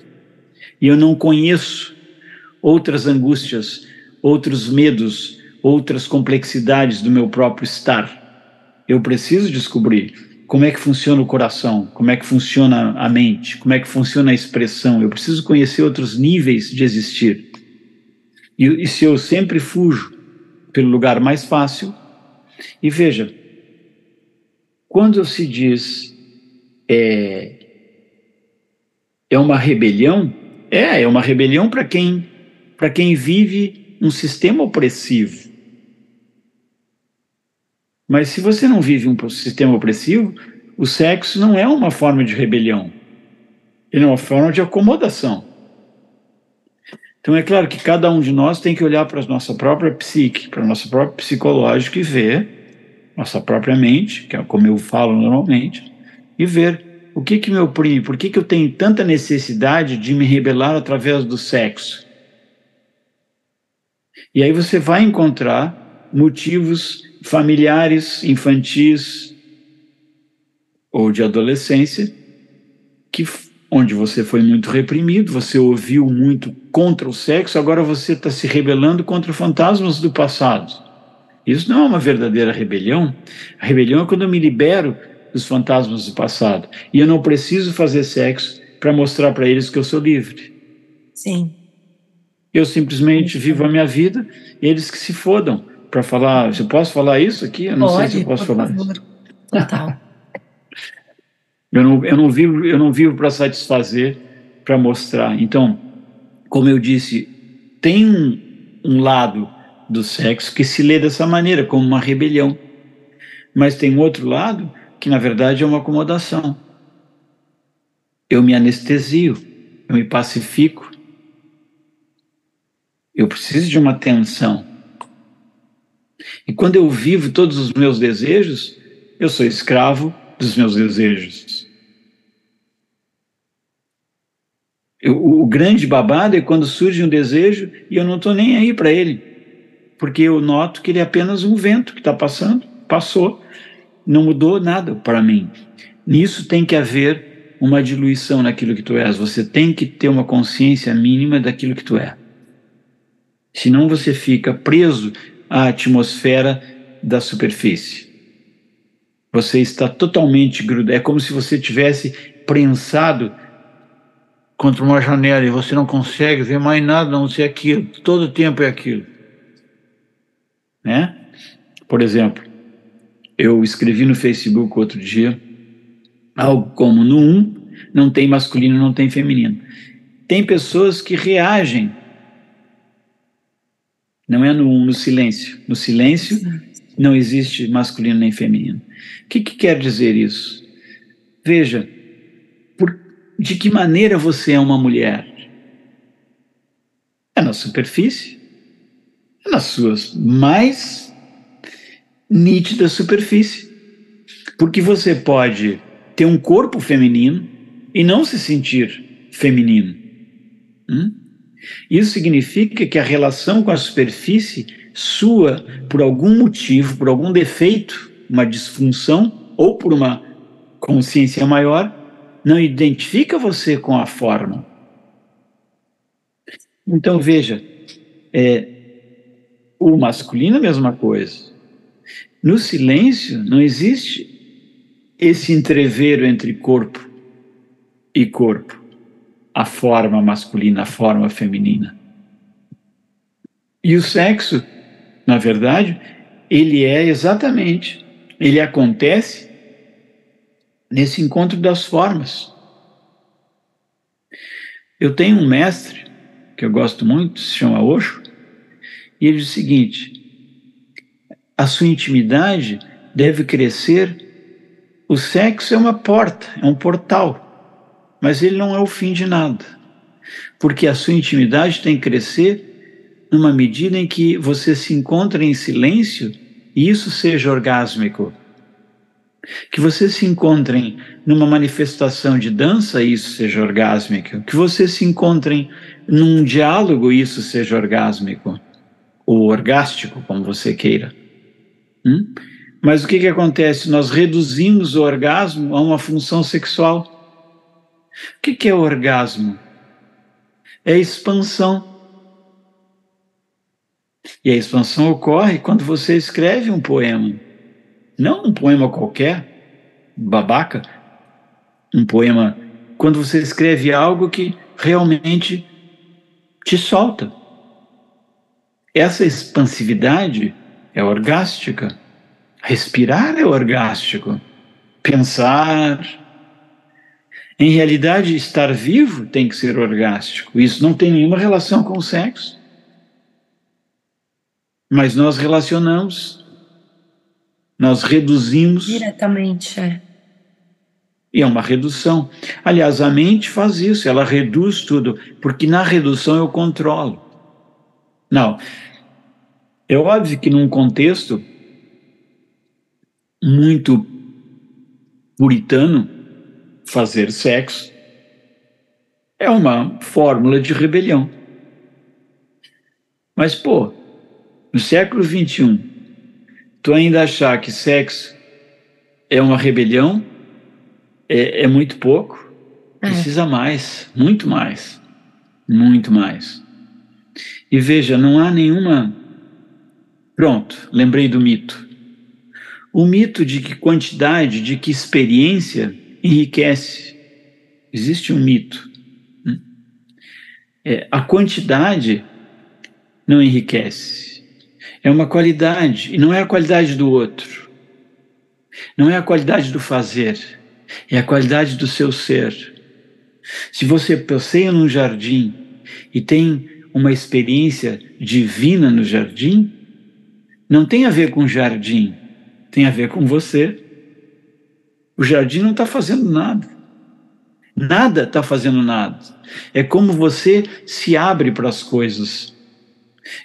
E eu não conheço outras angústias, outros medos, outras complexidades do meu próprio estar. Eu preciso descobrir como é que funciona o coração, como é que funciona a mente, como é que funciona a expressão. Eu preciso conhecer outros níveis de existir. E, e se eu sempre fujo pelo lugar mais fácil, e veja, quando se diz é, é uma rebelião, é, é uma rebelião para quem para quem vive um sistema opressivo. Mas se você não vive um sistema opressivo, o sexo não é uma forma de rebelião. Ele é uma forma de acomodação. Então é claro que cada um de nós tem que olhar para a nossa própria psique, para a nossa própria psicológica e ver nossa própria mente, que é como eu falo normalmente, e ver o que que me oprime, por que que eu tenho tanta necessidade de me rebelar através do sexo. E aí você vai encontrar motivos familiares, infantis ou de adolescência, que onde você foi muito reprimido, você ouviu muito contra o sexo, agora você está se rebelando contra fantasmas do passado. Isso não é uma verdadeira rebelião. A rebelião é quando eu me libero dos fantasmas do passado e eu não preciso fazer sexo para mostrar para eles que eu sou livre. Sim. Eu simplesmente vivo a minha vida, eles que se fodam para falar. Eu posso falar isso aqui? Eu não Pode, sei se eu posso falar favor. isso. Total. eu não, eu não vivo, eu não vivo para satisfazer, para mostrar. Então, como eu disse, tem um, um lado do sexo que se lê dessa maneira, como uma rebelião. Mas tem outro lado que, na verdade, é uma acomodação. Eu me anestesio, eu me pacifico. Eu preciso de uma atenção. E quando eu vivo todos os meus desejos, eu sou escravo dos meus desejos. Eu, o grande babado é quando surge um desejo e eu não estou nem aí para ele, porque eu noto que ele é apenas um vento que está passando, passou, não mudou nada para mim. Nisso tem que haver uma diluição naquilo que tu és. Você tem que ter uma consciência mínima daquilo que tu é. Senão você fica preso à atmosfera da superfície. Você está totalmente grudado. É como se você tivesse prensado contra uma janela e você não consegue ver mais nada não ser aquilo, todo tempo é aquilo. Né? Por exemplo, eu escrevi no Facebook outro dia algo como no 1 não tem masculino, não tem feminino. Tem pessoas que reagem. Não é no 1, no silêncio. No silêncio não existe masculino nem feminino. O que, que quer dizer isso? Veja, de que maneira você é uma mulher? É na superfície, é nas suas mais nítidas superfície. Porque você pode ter um corpo feminino e não se sentir feminino. Hum? Isso significa que a relação com a superfície sua, por algum motivo, por algum defeito, uma disfunção, ou por uma consciência maior, não identifica você com a forma. Então veja, é, o masculino é a mesma coisa. No silêncio não existe esse entreveiro entre corpo e corpo, a forma masculina, a forma feminina. E o sexo, na verdade, ele é exatamente, ele acontece nesse encontro das formas. Eu tenho um mestre que eu gosto muito, se chama Osho, e ele diz o seguinte: a sua intimidade deve crescer. O sexo é uma porta, é um portal, mas ele não é o fim de nada, porque a sua intimidade tem que crescer numa medida em que você se encontra em silêncio e isso seja orgásmico que vocês se encontrem numa manifestação de dança e isso seja orgásmico. Que vocês se encontrem num diálogo e isso seja orgásmico. Ou orgástico, como você queira. Hum? Mas o que, que acontece? Nós reduzimos o orgasmo a uma função sexual. O que, é orgasmo? É expansão. E a expansão ocorre quando você escreve um poema não um poema qualquer, babaca, um poema quando você escreve algo que realmente te solta. Essa expansividade é orgástica. Respirar é orgástico. Pensar. Em realidade, estar vivo tem que ser orgástico. Isso não tem nenhuma relação com o sexo. Mas nós relacionamos nós reduzimos. Diretamente, é. E é uma redução. Aliás, a mente faz isso, ela reduz tudo, porque na redução eu controlo. Não. É óbvio que num contexto muito puritano, fazer sexo é uma fórmula de rebelião. Mas, pô, no século XXI, tu ainda achar que sexo é uma rebelião, é, é muito pouco. É. Precisa mais, muito mais, muito mais. E veja, não há nenhuma. Pronto, lembrei do mito. O mito de que quantidade, de que experiência enriquece. Existe um mito. Hum? É, a quantidade não enriquece é uma qualidade, e não é a qualidade do outro. Não é a qualidade do fazer, é a qualidade do seu ser. Se você passeia num jardim e tem uma experiência divina no jardim, Não tem a ver com o jardim, tem a ver com você. O jardim não está fazendo nada. Nada está fazendo nada. É como você se abre para as coisas.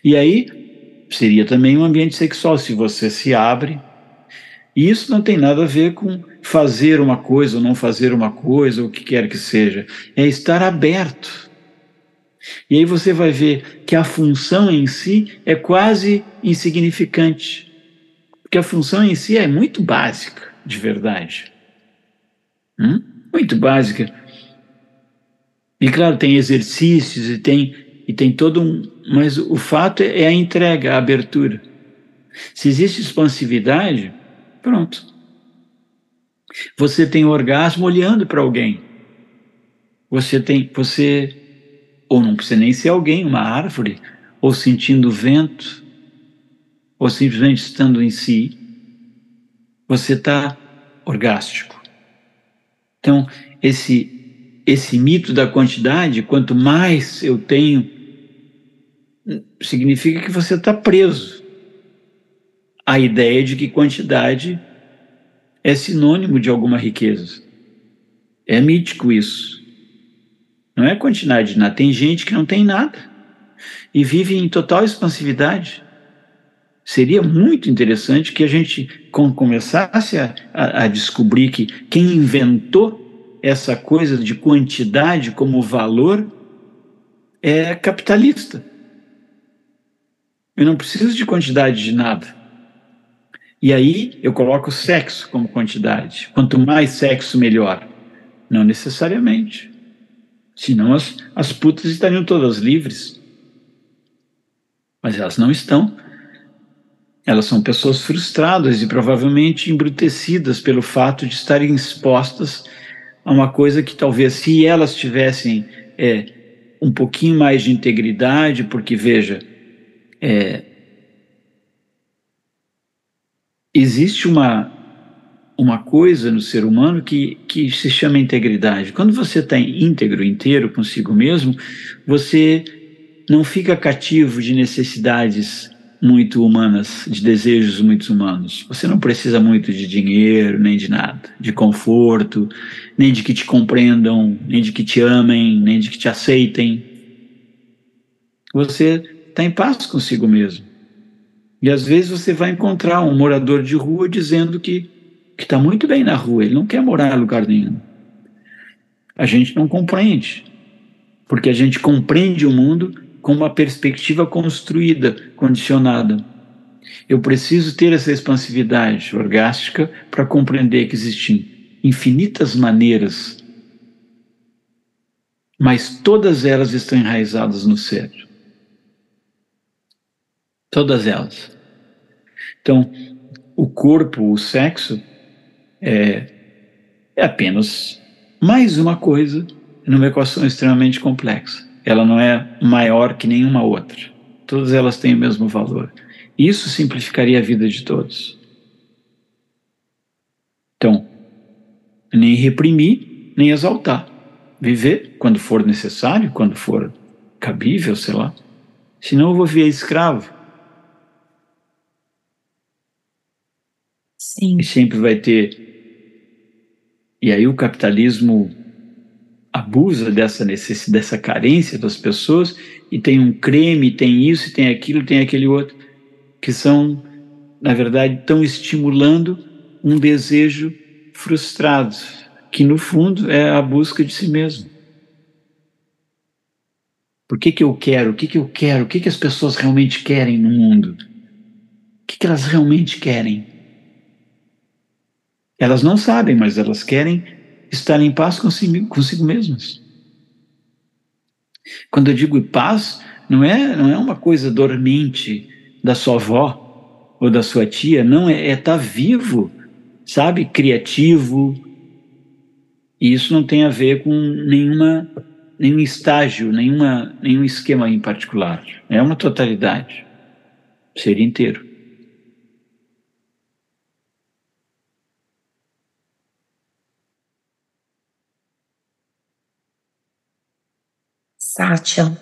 E aí seria também um ambiente sexual, se você se abre. E isso não tem nada a ver com fazer uma coisa ou não fazer uma coisa, ou o que quer que seja. É estar aberto. E aí você vai ver que a função em si é quase insignificante. Porque a função em si é muito básica, de verdade. Hum? Muito básica. E claro, tem exercícios e tem, e tem todo um. Mas o fato é a entrega, a abertura. Se existe expansividade, pronto. Você tem orgasmo olhando para alguém. Você tem. Você. Ou não precisa nem ser alguém, uma árvore, ou sentindo o vento, ou simplesmente estando em si. Você está orgástico. Então, esse esse mito da quantidade, quanto mais eu tenho, significa que você está preso à ideia de que quantidade é sinônimo de alguma riqueza. É mítico isso. Não é quantidade nada. Tem gente que não tem nada e vive em total expansividade. Seria muito interessante que a gente começasse a, a, a descobrir que quem inventou essa coisa de quantidade como valor é capitalista. Eu não preciso de quantidade de nada. E aí eu coloco sexo como quantidade. Quanto mais sexo, melhor. Não necessariamente. Senão as, as putas estariam todas livres. Mas elas não estão. Elas são pessoas frustradas e provavelmente embrutecidas pelo fato de estarem expostas a uma coisa que talvez se elas tivessem é, um pouquinho mais de integridade, porque veja, é, existe uma, uma coisa no ser humano que, que se chama integridade. Quando você está íntegro, inteiro consigo mesmo, você não fica cativo de necessidades muito humanas, de desejos muito humanos. Você não precisa muito de dinheiro, nem de nada, de conforto, nem de que te compreendam, nem de que te amem, nem de que te aceitem. Você está em paz consigo mesmo. E às vezes você vai encontrar um morador de rua dizendo que está muito bem na rua, ele não quer morar em lugar nenhum. A gente não compreende, porque a gente compreende o mundo com uma perspectiva construída, condicionada. Eu preciso ter essa expansividade orgástica para compreender que existem infinitas maneiras, mas todas elas estão enraizadas no ser. Todas elas. Então, o corpo, o sexo, é, é apenas mais uma coisa numa equação extremamente complexa ela não é maior que nenhuma outra. Todas elas têm o mesmo valor. Isso simplificaria a vida de todos. Então, nem reprimir, nem exaltar. Viver quando for necessário, quando for cabível, sei lá. Senão eu vou viver escravo. Sim. E sempre vai ter. E aí o capitalismo abusa dessa necessidade, dessa carência das pessoas e tem um creme, tem isso, tem aquilo, tem aquele outro, que são, na verdade, estão estimulando um desejo frustrado, que no fundo é a busca de si mesmo. Por que, que eu quero? O que, que eu quero? O que, que as pessoas realmente querem no mundo? O que, que elas realmente querem? Elas não sabem, mas elas querem estar em paz consigo, consigo mesmas. Quando eu digo paz, não é, não é uma coisa dormente da sua avó ou da sua tia, não, é estar é tá vivo, sabe? Criativo. E isso não tem a ver com nenhuma, nenhum estágio, nenhuma, nenhum esquema em particular. É uma totalidade. Ser inteiro. Sátia,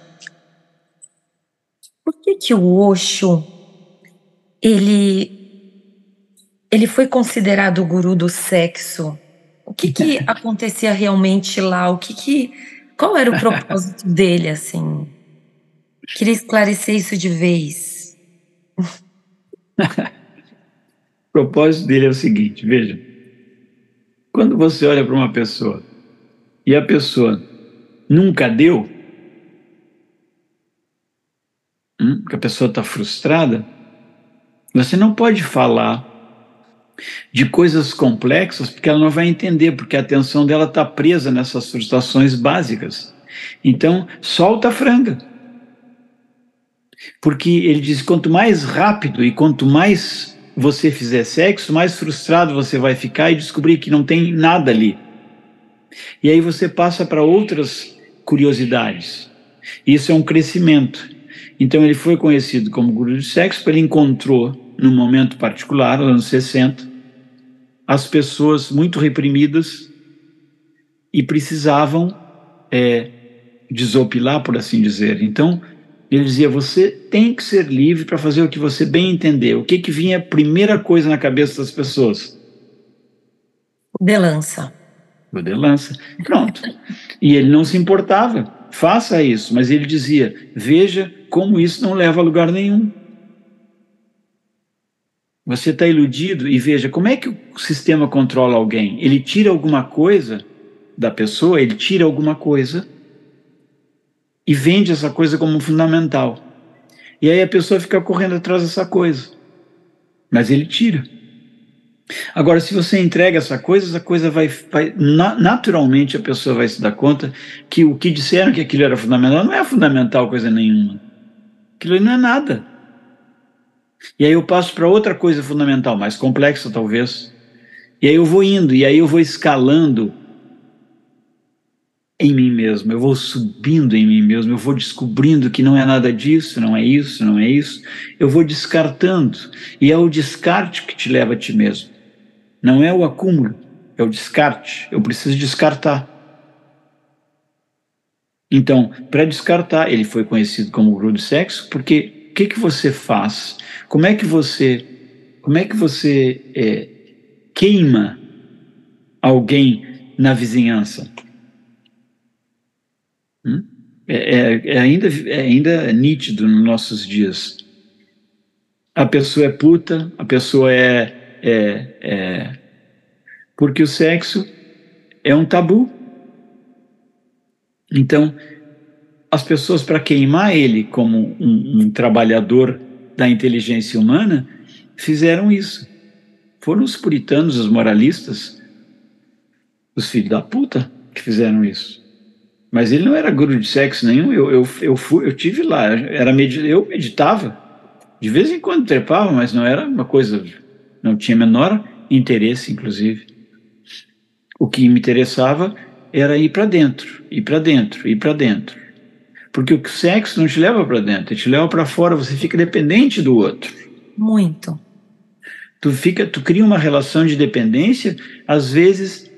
por que que o Osho ele ele foi considerado o guru do sexo. O que que acontecia realmente lá? O que que qual era o propósito dele assim? Queria esclarecer isso de vez. o propósito dele é o seguinte, veja. Quando você olha para uma pessoa e a pessoa nunca deu, porque a pessoa está frustrada, você não pode falar de coisas complexas porque ela não vai entender, porque a atenção dela está presa nessas frustrações básicas. Então, solta a franga. Porque ele diz: quanto mais rápido e quanto mais você fizer sexo, mais frustrado você vai ficar e descobrir que não tem nada ali. E aí você passa para outras curiosidades. Isso é um crescimento. Então ele foi conhecido como guru de sexo, porque ele encontrou, num momento particular, nos anos 60, as pessoas muito reprimidas e precisavam é, desopilar, por assim dizer. Então, ele dizia: você tem que ser livre para fazer o que você bem entender. O que, que vinha a primeira coisa na cabeça das pessoas? O de lança. O de lança. Pronto. e ele não se importava. Faça isso. Mas ele dizia: veja como isso não leva a lugar nenhum. Você está iludido e veja como é que o sistema controla alguém. Ele tira alguma coisa da pessoa, ele tira alguma coisa e vende essa coisa como fundamental. E aí a pessoa fica correndo atrás dessa coisa. Mas ele tira. Agora, se você entrega essa coisa, essa coisa vai, vai naturalmente a pessoa vai se dar conta que o que disseram que aquilo era fundamental não é fundamental coisa nenhuma. Aquilo não é nada. E aí eu passo para outra coisa fundamental, mais complexa talvez. E aí eu vou indo, e aí eu vou escalando em mim mesmo, eu vou subindo em mim mesmo, eu vou descobrindo que não é nada disso, não é isso, não é isso, eu vou descartando, e é o descarte que te leva a ti mesmo, não é o acúmulo, é o descarte, eu preciso descartar. Então, para descartar, ele foi conhecido como guru do sexo, porque o que, que você faz? Como é que você, como é que você é, queima alguém na vizinhança? Hum? É, é, é, ainda, é ainda nítido nos nossos dias. A pessoa é puta, a pessoa é, é, é. Porque o sexo é um tabu. Então, as pessoas, para queimar ele como um, um trabalhador da inteligência humana, fizeram isso. Foram os puritanos, os moralistas, os filhos da puta que fizeram isso. Mas ele não era guru de sexo nenhum. Eu, eu, eu, fui, eu tive lá, era med, eu meditava. De vez em quando trepava, mas não era uma coisa, não tinha menor interesse, inclusive. O que me interessava era ir para dentro, ir para dentro, ir para dentro. Porque o sexo não te leva para dentro, ele te leva para fora, você fica dependente do outro. Muito. Tu fica, tu cria uma relação de dependência, às vezes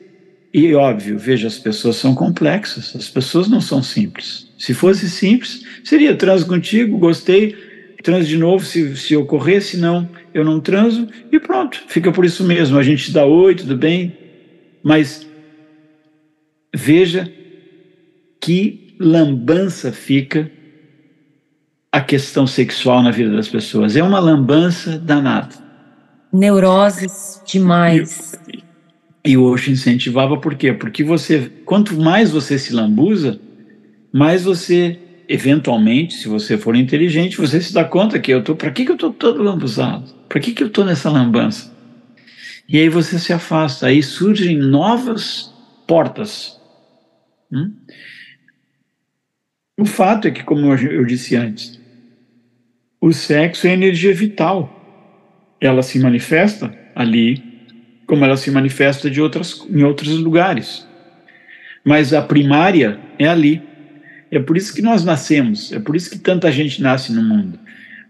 e óbvio, veja, as pessoas são complexas, as pessoas não são simples. Se fosse simples, seria transo contigo, gostei, transo de novo se, se ocorrer, se não, eu não transo, e pronto, fica por isso mesmo. A gente dá oi, tudo bem, mas veja que lambança fica a questão sexual na vida das pessoas. É uma lambança danada. Neuroses demais. E, e o Osho incentivava por quê? Porque você, quanto mais você se lambuza, mais você, eventualmente, se você for inteligente, você se dá conta que eu tô, para que, que eu estou todo lambuzado? Para que, que eu estou nessa lambança? E aí você se afasta, aí surgem novas portas. Hum? O fato é que, como eu disse antes, o sexo é energia vital. Ela se manifesta ali como ela se manifesta de outras, em outros lugares. Mas a primária é ali. É por isso que nós nascemos, é por isso que tanta gente nasce no mundo.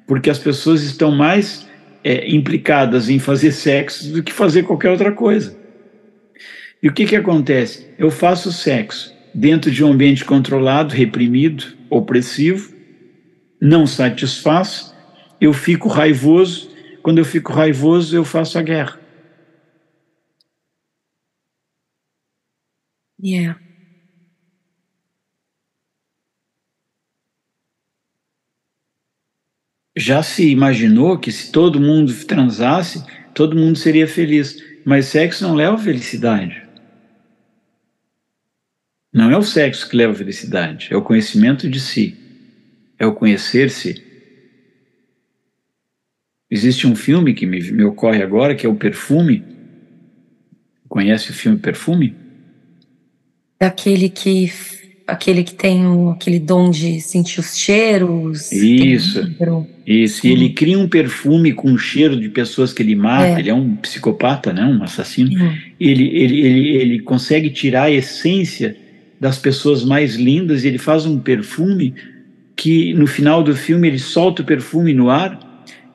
Porque as pessoas estão mais é, implicadas em fazer sexo do que fazer qualquer outra coisa. E o que, que acontece? Eu faço sexo dentro de um ambiente controlado, reprimido, opressivo, não satisfaço, eu fico raivoso, quando eu fico raivoso, eu faço a guerra. Yeah. Já se imaginou que se todo mundo transasse, todo mundo seria feliz. Mas sexo não leva felicidade. Não é o sexo que leva a felicidade, é o conhecimento de si, é o conhecer-se. Existe um filme que me, me ocorre agora que é o Perfume. Conhece o filme Perfume? Daquele que aquele que tem o, aquele dom de sentir os cheiros. Isso. Isso. E ele cria um perfume com o cheiro de pessoas que ele mata. É. Ele é um psicopata, né? Um assassino. Uhum. Ele, ele, ele, ele consegue tirar a essência das pessoas mais lindas. E ele faz um perfume que no final do filme ele solta o perfume no ar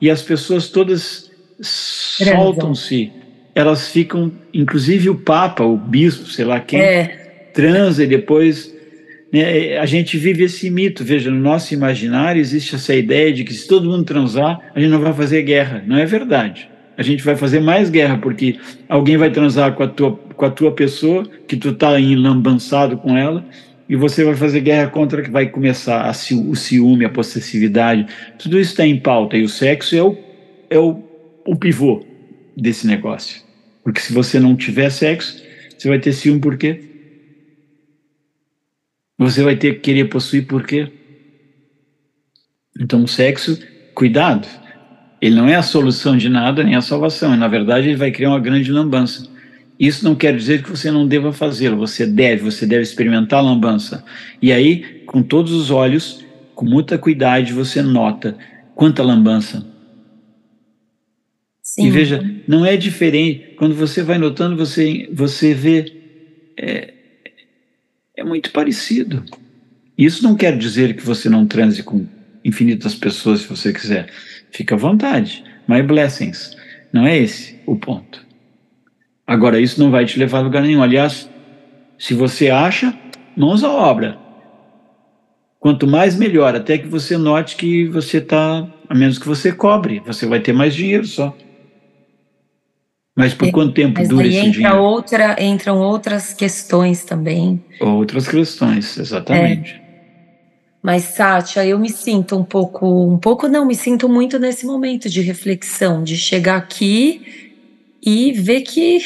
e as pessoas todas soltam-se. Elas ficam, inclusive o Papa, o bispo, sei lá quem, é. transa e depois né, a gente vive esse mito. Veja, no nosso imaginário existe essa ideia de que se todo mundo transar, a gente não vai fazer guerra. Não é verdade. A gente vai fazer mais guerra, porque alguém vai transar com a tua, com a tua pessoa, que tu está enlambançado com ela, e você vai fazer guerra contra que vai começar a, o ciúme, a possessividade. Tudo isso está em pauta, e o sexo é o, é o, o pivô desse negócio. Porque se você não tiver sexo, você vai ter ciúme por quê? Você vai ter que querer possuir por quê? Então, o sexo, cuidado, ele não é a solução de nada, nem a salvação. Na verdade, ele vai criar uma grande lambança. Isso não quer dizer que você não deva fazê-lo. Você deve, você deve experimentar a lambança. E aí, com todos os olhos, com muita cuidado, você nota quanta lambança. Sim. E veja, não é diferente. Quando você vai notando, você, você vê é, é muito parecido. Isso não quer dizer que você não transe com infinitas pessoas se você quiser. Fica à vontade. My blessings. Não é esse o ponto. Agora, isso não vai te levar a lugar nenhum. Aliás, se você acha, mãos à obra. Quanto mais, melhor. Até que você note que você está, a menos que você cobre, você vai ter mais dinheiro só. Mas por é, quanto tempo Mas dura esse entra dinheiro? Outra, entram outras questões também. Outras questões, exatamente. É. Mas, Sátia, eu me sinto um pouco, um pouco não, me sinto muito nesse momento de reflexão, de chegar aqui e ver que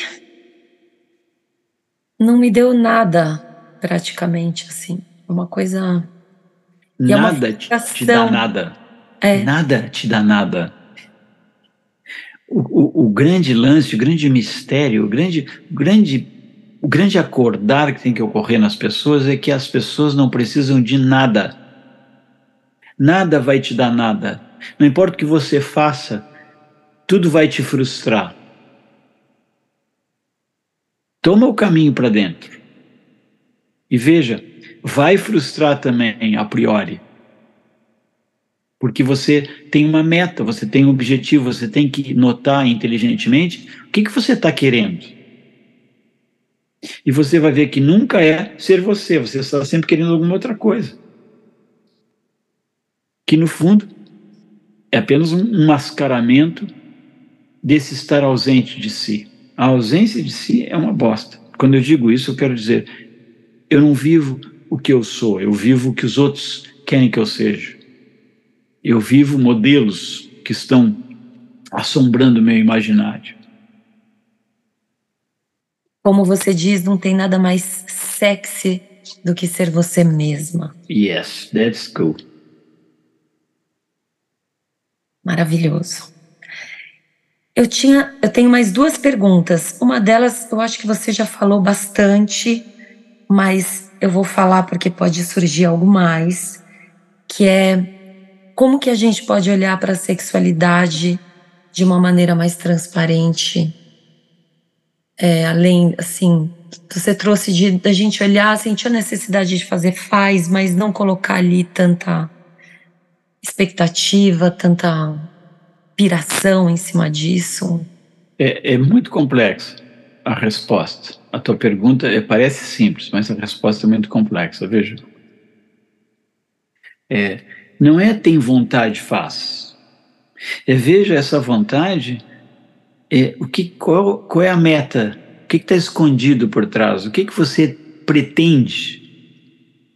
não me deu nada, praticamente, assim. Uma coisa. Nada é te, te dá nada. É. Nada te dá nada. O, o, o, grande lance, o grande mistério, o grande, o grande, o grande acordar que tem que ocorrer nas pessoas é que as pessoas não precisam de nada. Nada vai te dar nada. Não importa o que você faça, tudo vai te frustrar. Toma o caminho para dentro. E veja, vai frustrar também a priori porque você tem uma meta, você tem um objetivo, você tem que notar inteligentemente o que, que você está querendo. E você vai ver que nunca é ser você, você está sempre querendo alguma outra coisa. Que no fundo é apenas um mascaramento desse estar ausente de si. A ausência de si é uma bosta. Quando eu digo isso, eu quero dizer, eu não vivo o que eu sou, eu vivo o que os outros querem que eu seja eu vivo modelos que estão assombrando meu imaginário. Como você diz, não tem nada mais sexy do que ser você mesma. Yes, that's cool. Maravilhoso. Eu tinha, eu tenho mais duas perguntas. Uma delas, eu acho que você já falou bastante, mas eu vou falar porque pode surgir algo mais, que é como que a gente pode olhar para a sexualidade de uma maneira mais transparente? É, além, assim, você trouxe de da gente olhar, sentir a necessidade de fazer faz, mas não colocar ali tanta expectativa, tanta piração em cima disso. É, é muito complexo a resposta. A tua pergunta é, parece simples, mas a resposta é muito complexa. Veja. É, não é tem vontade, faz. É, veja essa vontade, é, o que, qual, qual é a meta? O que está escondido por trás? O que, que você pretende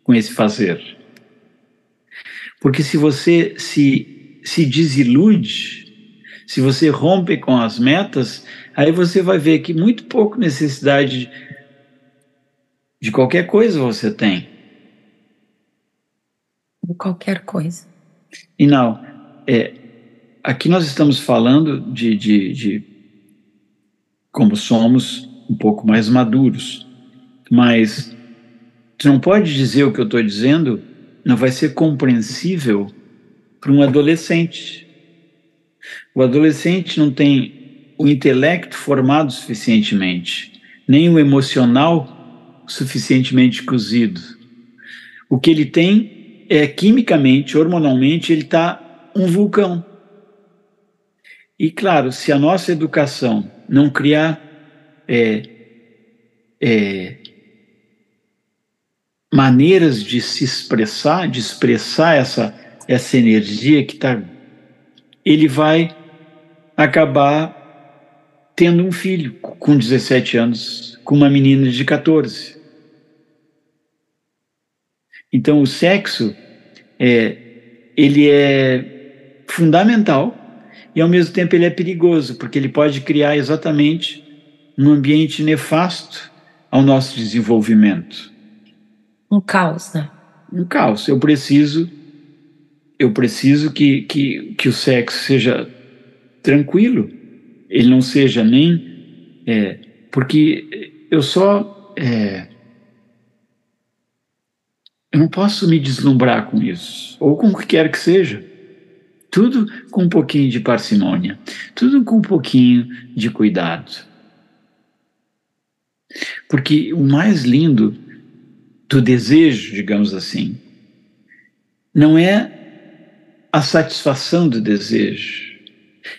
com esse fazer? Porque se você se, se desilude, se você rompe com as metas, aí você vai ver que muito pouco necessidade de qualquer coisa você tem. De qualquer coisa. E não, é, aqui nós estamos falando de, de, de como somos um pouco mais maduros, mas tu não pode dizer o que eu estou dizendo não vai ser compreensível para um adolescente. O adolescente não tem o intelecto formado suficientemente, nem o emocional suficientemente cozido. O que ele tem é quimicamente, hormonalmente, ele está um vulcão. E claro, se a nossa educação não criar é, é, maneiras de se expressar, de expressar essa, essa energia que está. Ele vai acabar tendo um filho com 17 anos, com uma menina de 14. Então, o sexo é, ele é fundamental e, ao mesmo tempo, ele é perigoso, porque ele pode criar exatamente um ambiente nefasto ao nosso desenvolvimento um caos, né? Um caos. Eu preciso, eu preciso que, que, que o sexo seja tranquilo, ele não seja nem. É, porque eu só. É, eu não posso me deslumbrar com isso, ou com o que quer que seja. Tudo com um pouquinho de parcimônia, tudo com um pouquinho de cuidado. Porque o mais lindo do desejo, digamos assim, não é a satisfação do desejo,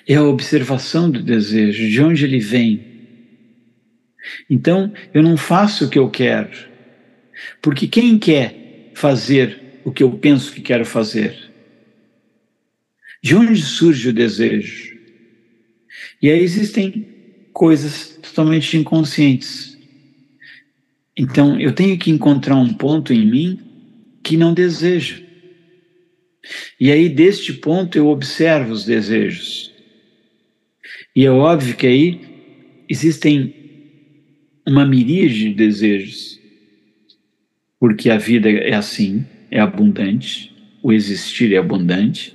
é a observação do desejo, de onde ele vem. Então, eu não faço o que eu quero, porque quem quer fazer o que eu penso que quero fazer? De onde surge o desejo? E aí existem coisas totalmente inconscientes então, eu tenho que encontrar um ponto em mim que não desejo. E aí, deste ponto, eu observo os desejos. E é óbvio que aí existem uma miríade de desejos, porque a vida é assim, é abundante, o existir é abundante,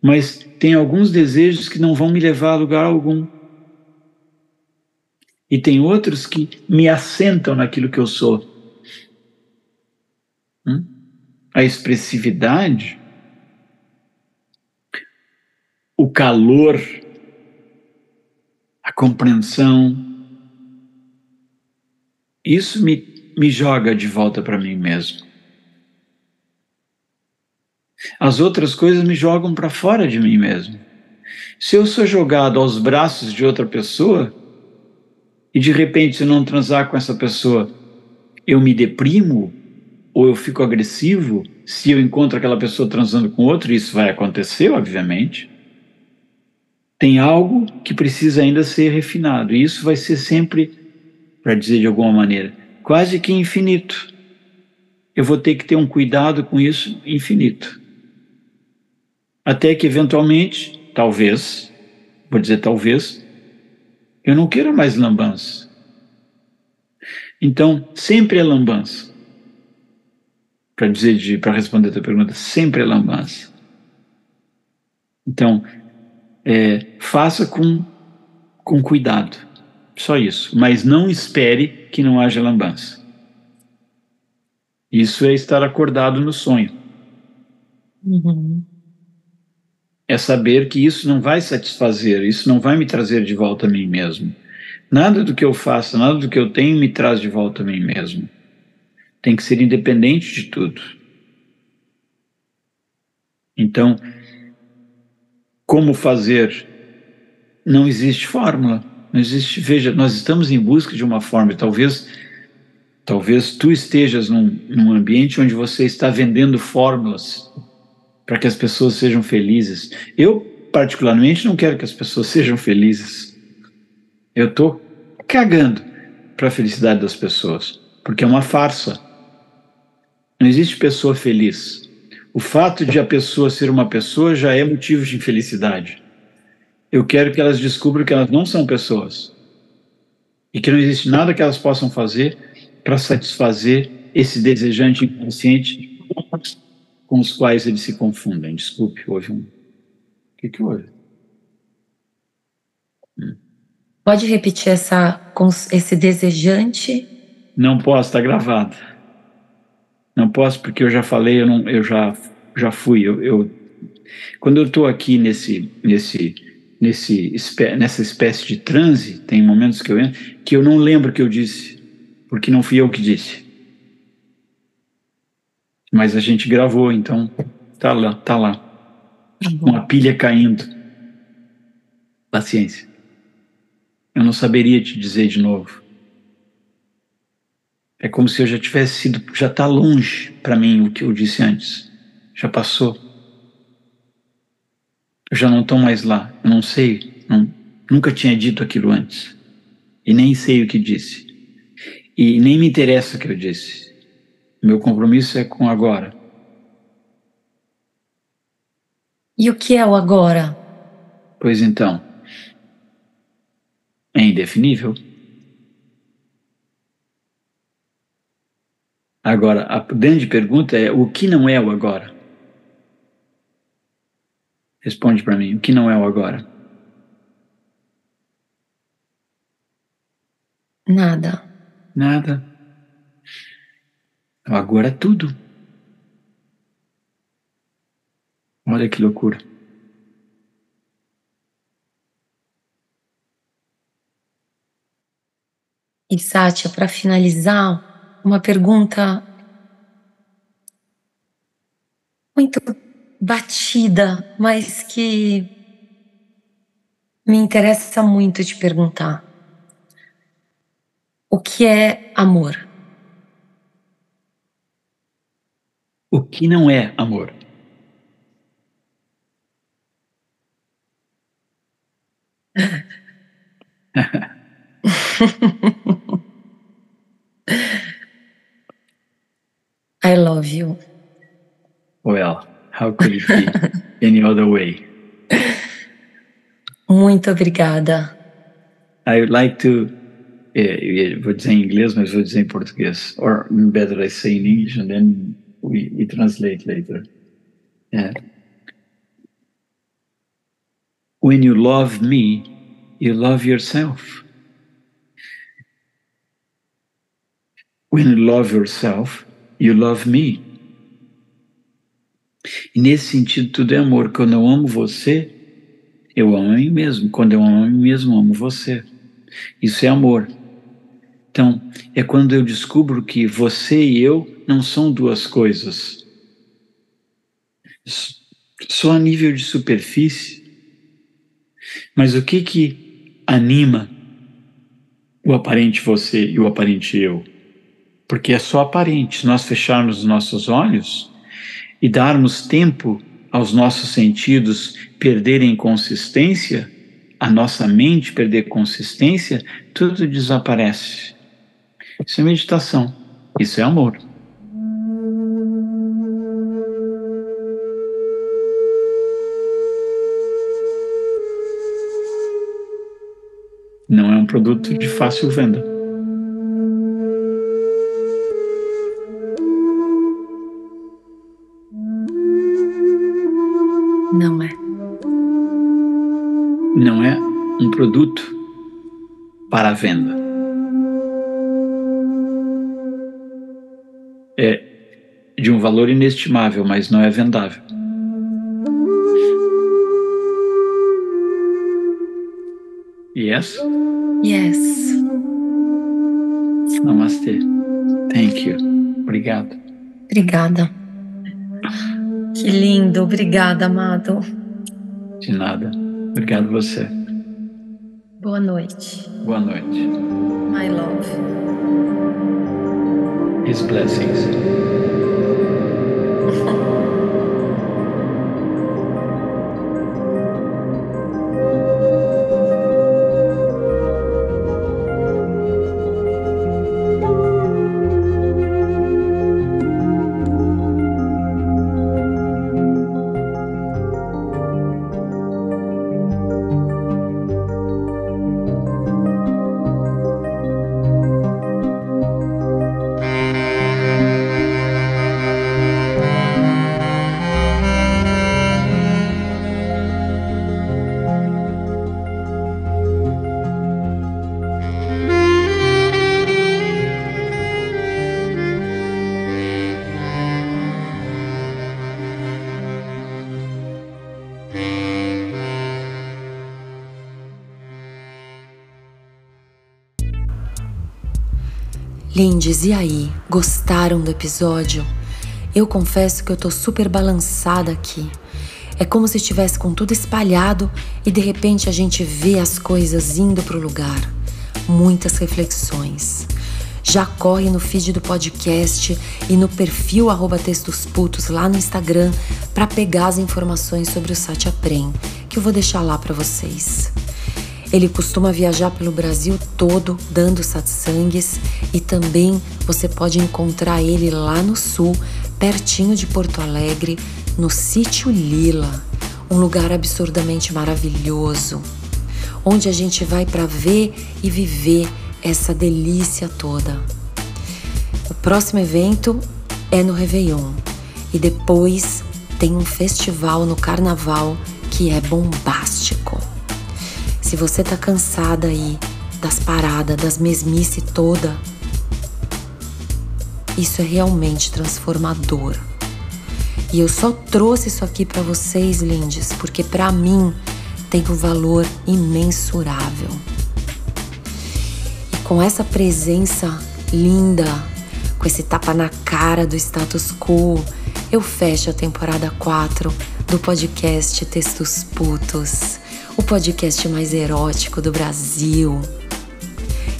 mas tem alguns desejos que não vão me levar a lugar algum. E tem outros que me assentam naquilo que eu sou. Hum? A expressividade, o calor, a compreensão, isso me, me joga de volta para mim mesmo. As outras coisas me jogam para fora de mim mesmo. Se eu sou jogado aos braços de outra pessoa, e de repente, se não transar com essa pessoa, eu me deprimo ou eu fico agressivo se eu encontro aquela pessoa transando com outro, isso vai acontecer, obviamente. Tem algo que precisa ainda ser refinado, e isso vai ser sempre, para dizer de alguma maneira, quase que infinito. Eu vou ter que ter um cuidado com isso infinito. Até que, eventualmente, talvez, vou dizer talvez, eu não quero mais lambança. Então, sempre é lambança. Para dizer, para responder a tua pergunta, sempre é lambança. Então, é, faça com, com cuidado. Só isso. Mas não espere que não haja lambança. Isso é estar acordado no sonho. Uhum é saber que isso não vai satisfazer, isso não vai me trazer de volta a mim mesmo. Nada do que eu faço, nada do que eu tenho me traz de volta a mim mesmo. Tem que ser independente de tudo. Então, como fazer? Não existe fórmula. Não existe. Veja, nós estamos em busca de uma fórmula. Talvez, talvez tu estejas num, num ambiente onde você está vendendo fórmulas para que as pessoas sejam felizes. Eu particularmente, não quero que as pessoas sejam felizes. Eu estou cagando para a felicidade das pessoas, porque é uma farsa. Não existe pessoa feliz. O fato de a pessoa ser uma pessoa já é motivo de infelicidade. Eu quero que elas descubram que elas não são pessoas e que não existe nada que elas possam fazer para satisfazer esse desejante inconsciente com os quais eles se confundem. Desculpe, houve um. O que, que houve? Hum. Pode repetir essa, esse desejante? Não posso, está gravado. Não posso porque eu já falei, eu, não, eu já, já fui. Eu, eu quando eu estou aqui nesse, nesse nesse, nessa espécie de transe, tem momentos que eu entro, que eu não lembro que eu disse, porque não fui eu que disse. Mas a gente gravou, então tá lá, tá lá. Tá Uma pilha caindo. Paciência. Eu não saberia te dizer de novo. É como se eu já tivesse sido, já está longe para mim o que eu disse antes. Já passou. Eu já não estou mais lá. Eu não sei. Não, nunca tinha dito aquilo antes. E nem sei o que disse. E nem me interessa o que eu disse. Meu compromisso é com agora. E o que é o agora? Pois então. É indefinível. Agora, a grande pergunta é: o que não é o agora? Responde para mim, o que não é o agora? Nada. Nada. O agora é tudo. Olha que loucura. E Sátia, para finalizar, uma pergunta muito batida, mas que me interessa muito te perguntar. O que é amor? O que não é amor? I love you. Well, How could it be any other way? Muito obrigada. I would like to, eh, vou dizer em inglês, mas vou dizer em português. Or better I say in English and then we, we translate later. Yeah. When you love me, you love yourself. When you love yourself, you love me. E nesse sentido, tudo é amor. Quando eu amo você, eu amo a mim mesmo. Quando eu amo a mim mesmo, amo você. Isso é amor. Então, é quando eu descubro que você e eu não são duas coisas. Só a nível de superfície. Mas o que que anima o aparente você e o aparente eu? Porque é só aparente. Se nós fecharmos os nossos olhos, e darmos tempo aos nossos sentidos perderem consistência, a nossa mente perder consistência, tudo desaparece. Isso é meditação, isso é amor. Não é um produto de fácil venda. Um produto para venda. É de um valor inestimável, mas não é vendável. Yes? Yes. Namastê. Thank you. Obrigado. Obrigada. Que lindo, obrigada, amado. De nada. Obrigado você. Boa noite. Boa noite. My love. His blessings. Lindes, e aí? Gostaram do episódio? Eu confesso que eu tô super balançada aqui. É como se estivesse com tudo espalhado e de repente a gente vê as coisas indo para o lugar. Muitas reflexões. Já corre no feed do podcast e no perfil arroba textos putos lá no Instagram para pegar as informações sobre o Satya Prem, que eu vou deixar lá para vocês. Ele costuma viajar pelo Brasil todo dando satsangues e também você pode encontrar ele lá no sul, pertinho de Porto Alegre, no sítio Lila, um lugar absurdamente maravilhoso, onde a gente vai para ver e viver essa delícia toda. O próximo evento é no Réveillon e depois tem um festival no Carnaval que é bombástico. Se você tá cansada aí das paradas, das mesmice toda, isso é realmente transformador. E eu só trouxe isso aqui para vocês, lindes, porque para mim tem um valor imensurável. E com essa presença linda, com esse tapa na cara do status quo, eu fecho a temporada 4 do podcast Textos Putos o podcast mais erótico do Brasil.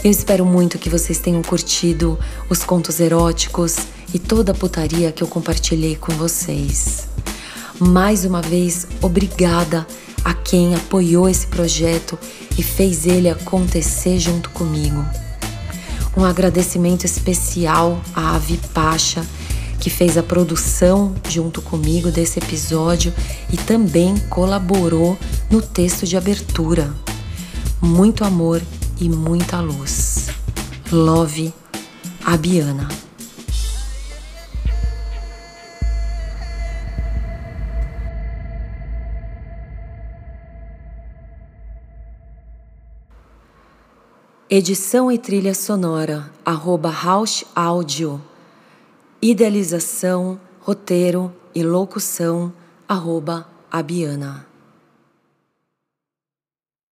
Eu espero muito que vocês tenham curtido os contos eróticos e toda a putaria que eu compartilhei com vocês. Mais uma vez, obrigada a quem apoiou esse projeto e fez ele acontecer junto comigo. Um agradecimento especial à Avi Pacha que fez a produção junto comigo desse episódio e também colaborou no texto de abertura. Muito amor e muita luz. Love, Abiana. Edição e trilha sonora, arroba House Audio. Idealização, roteiro e locução, arroba Abiana.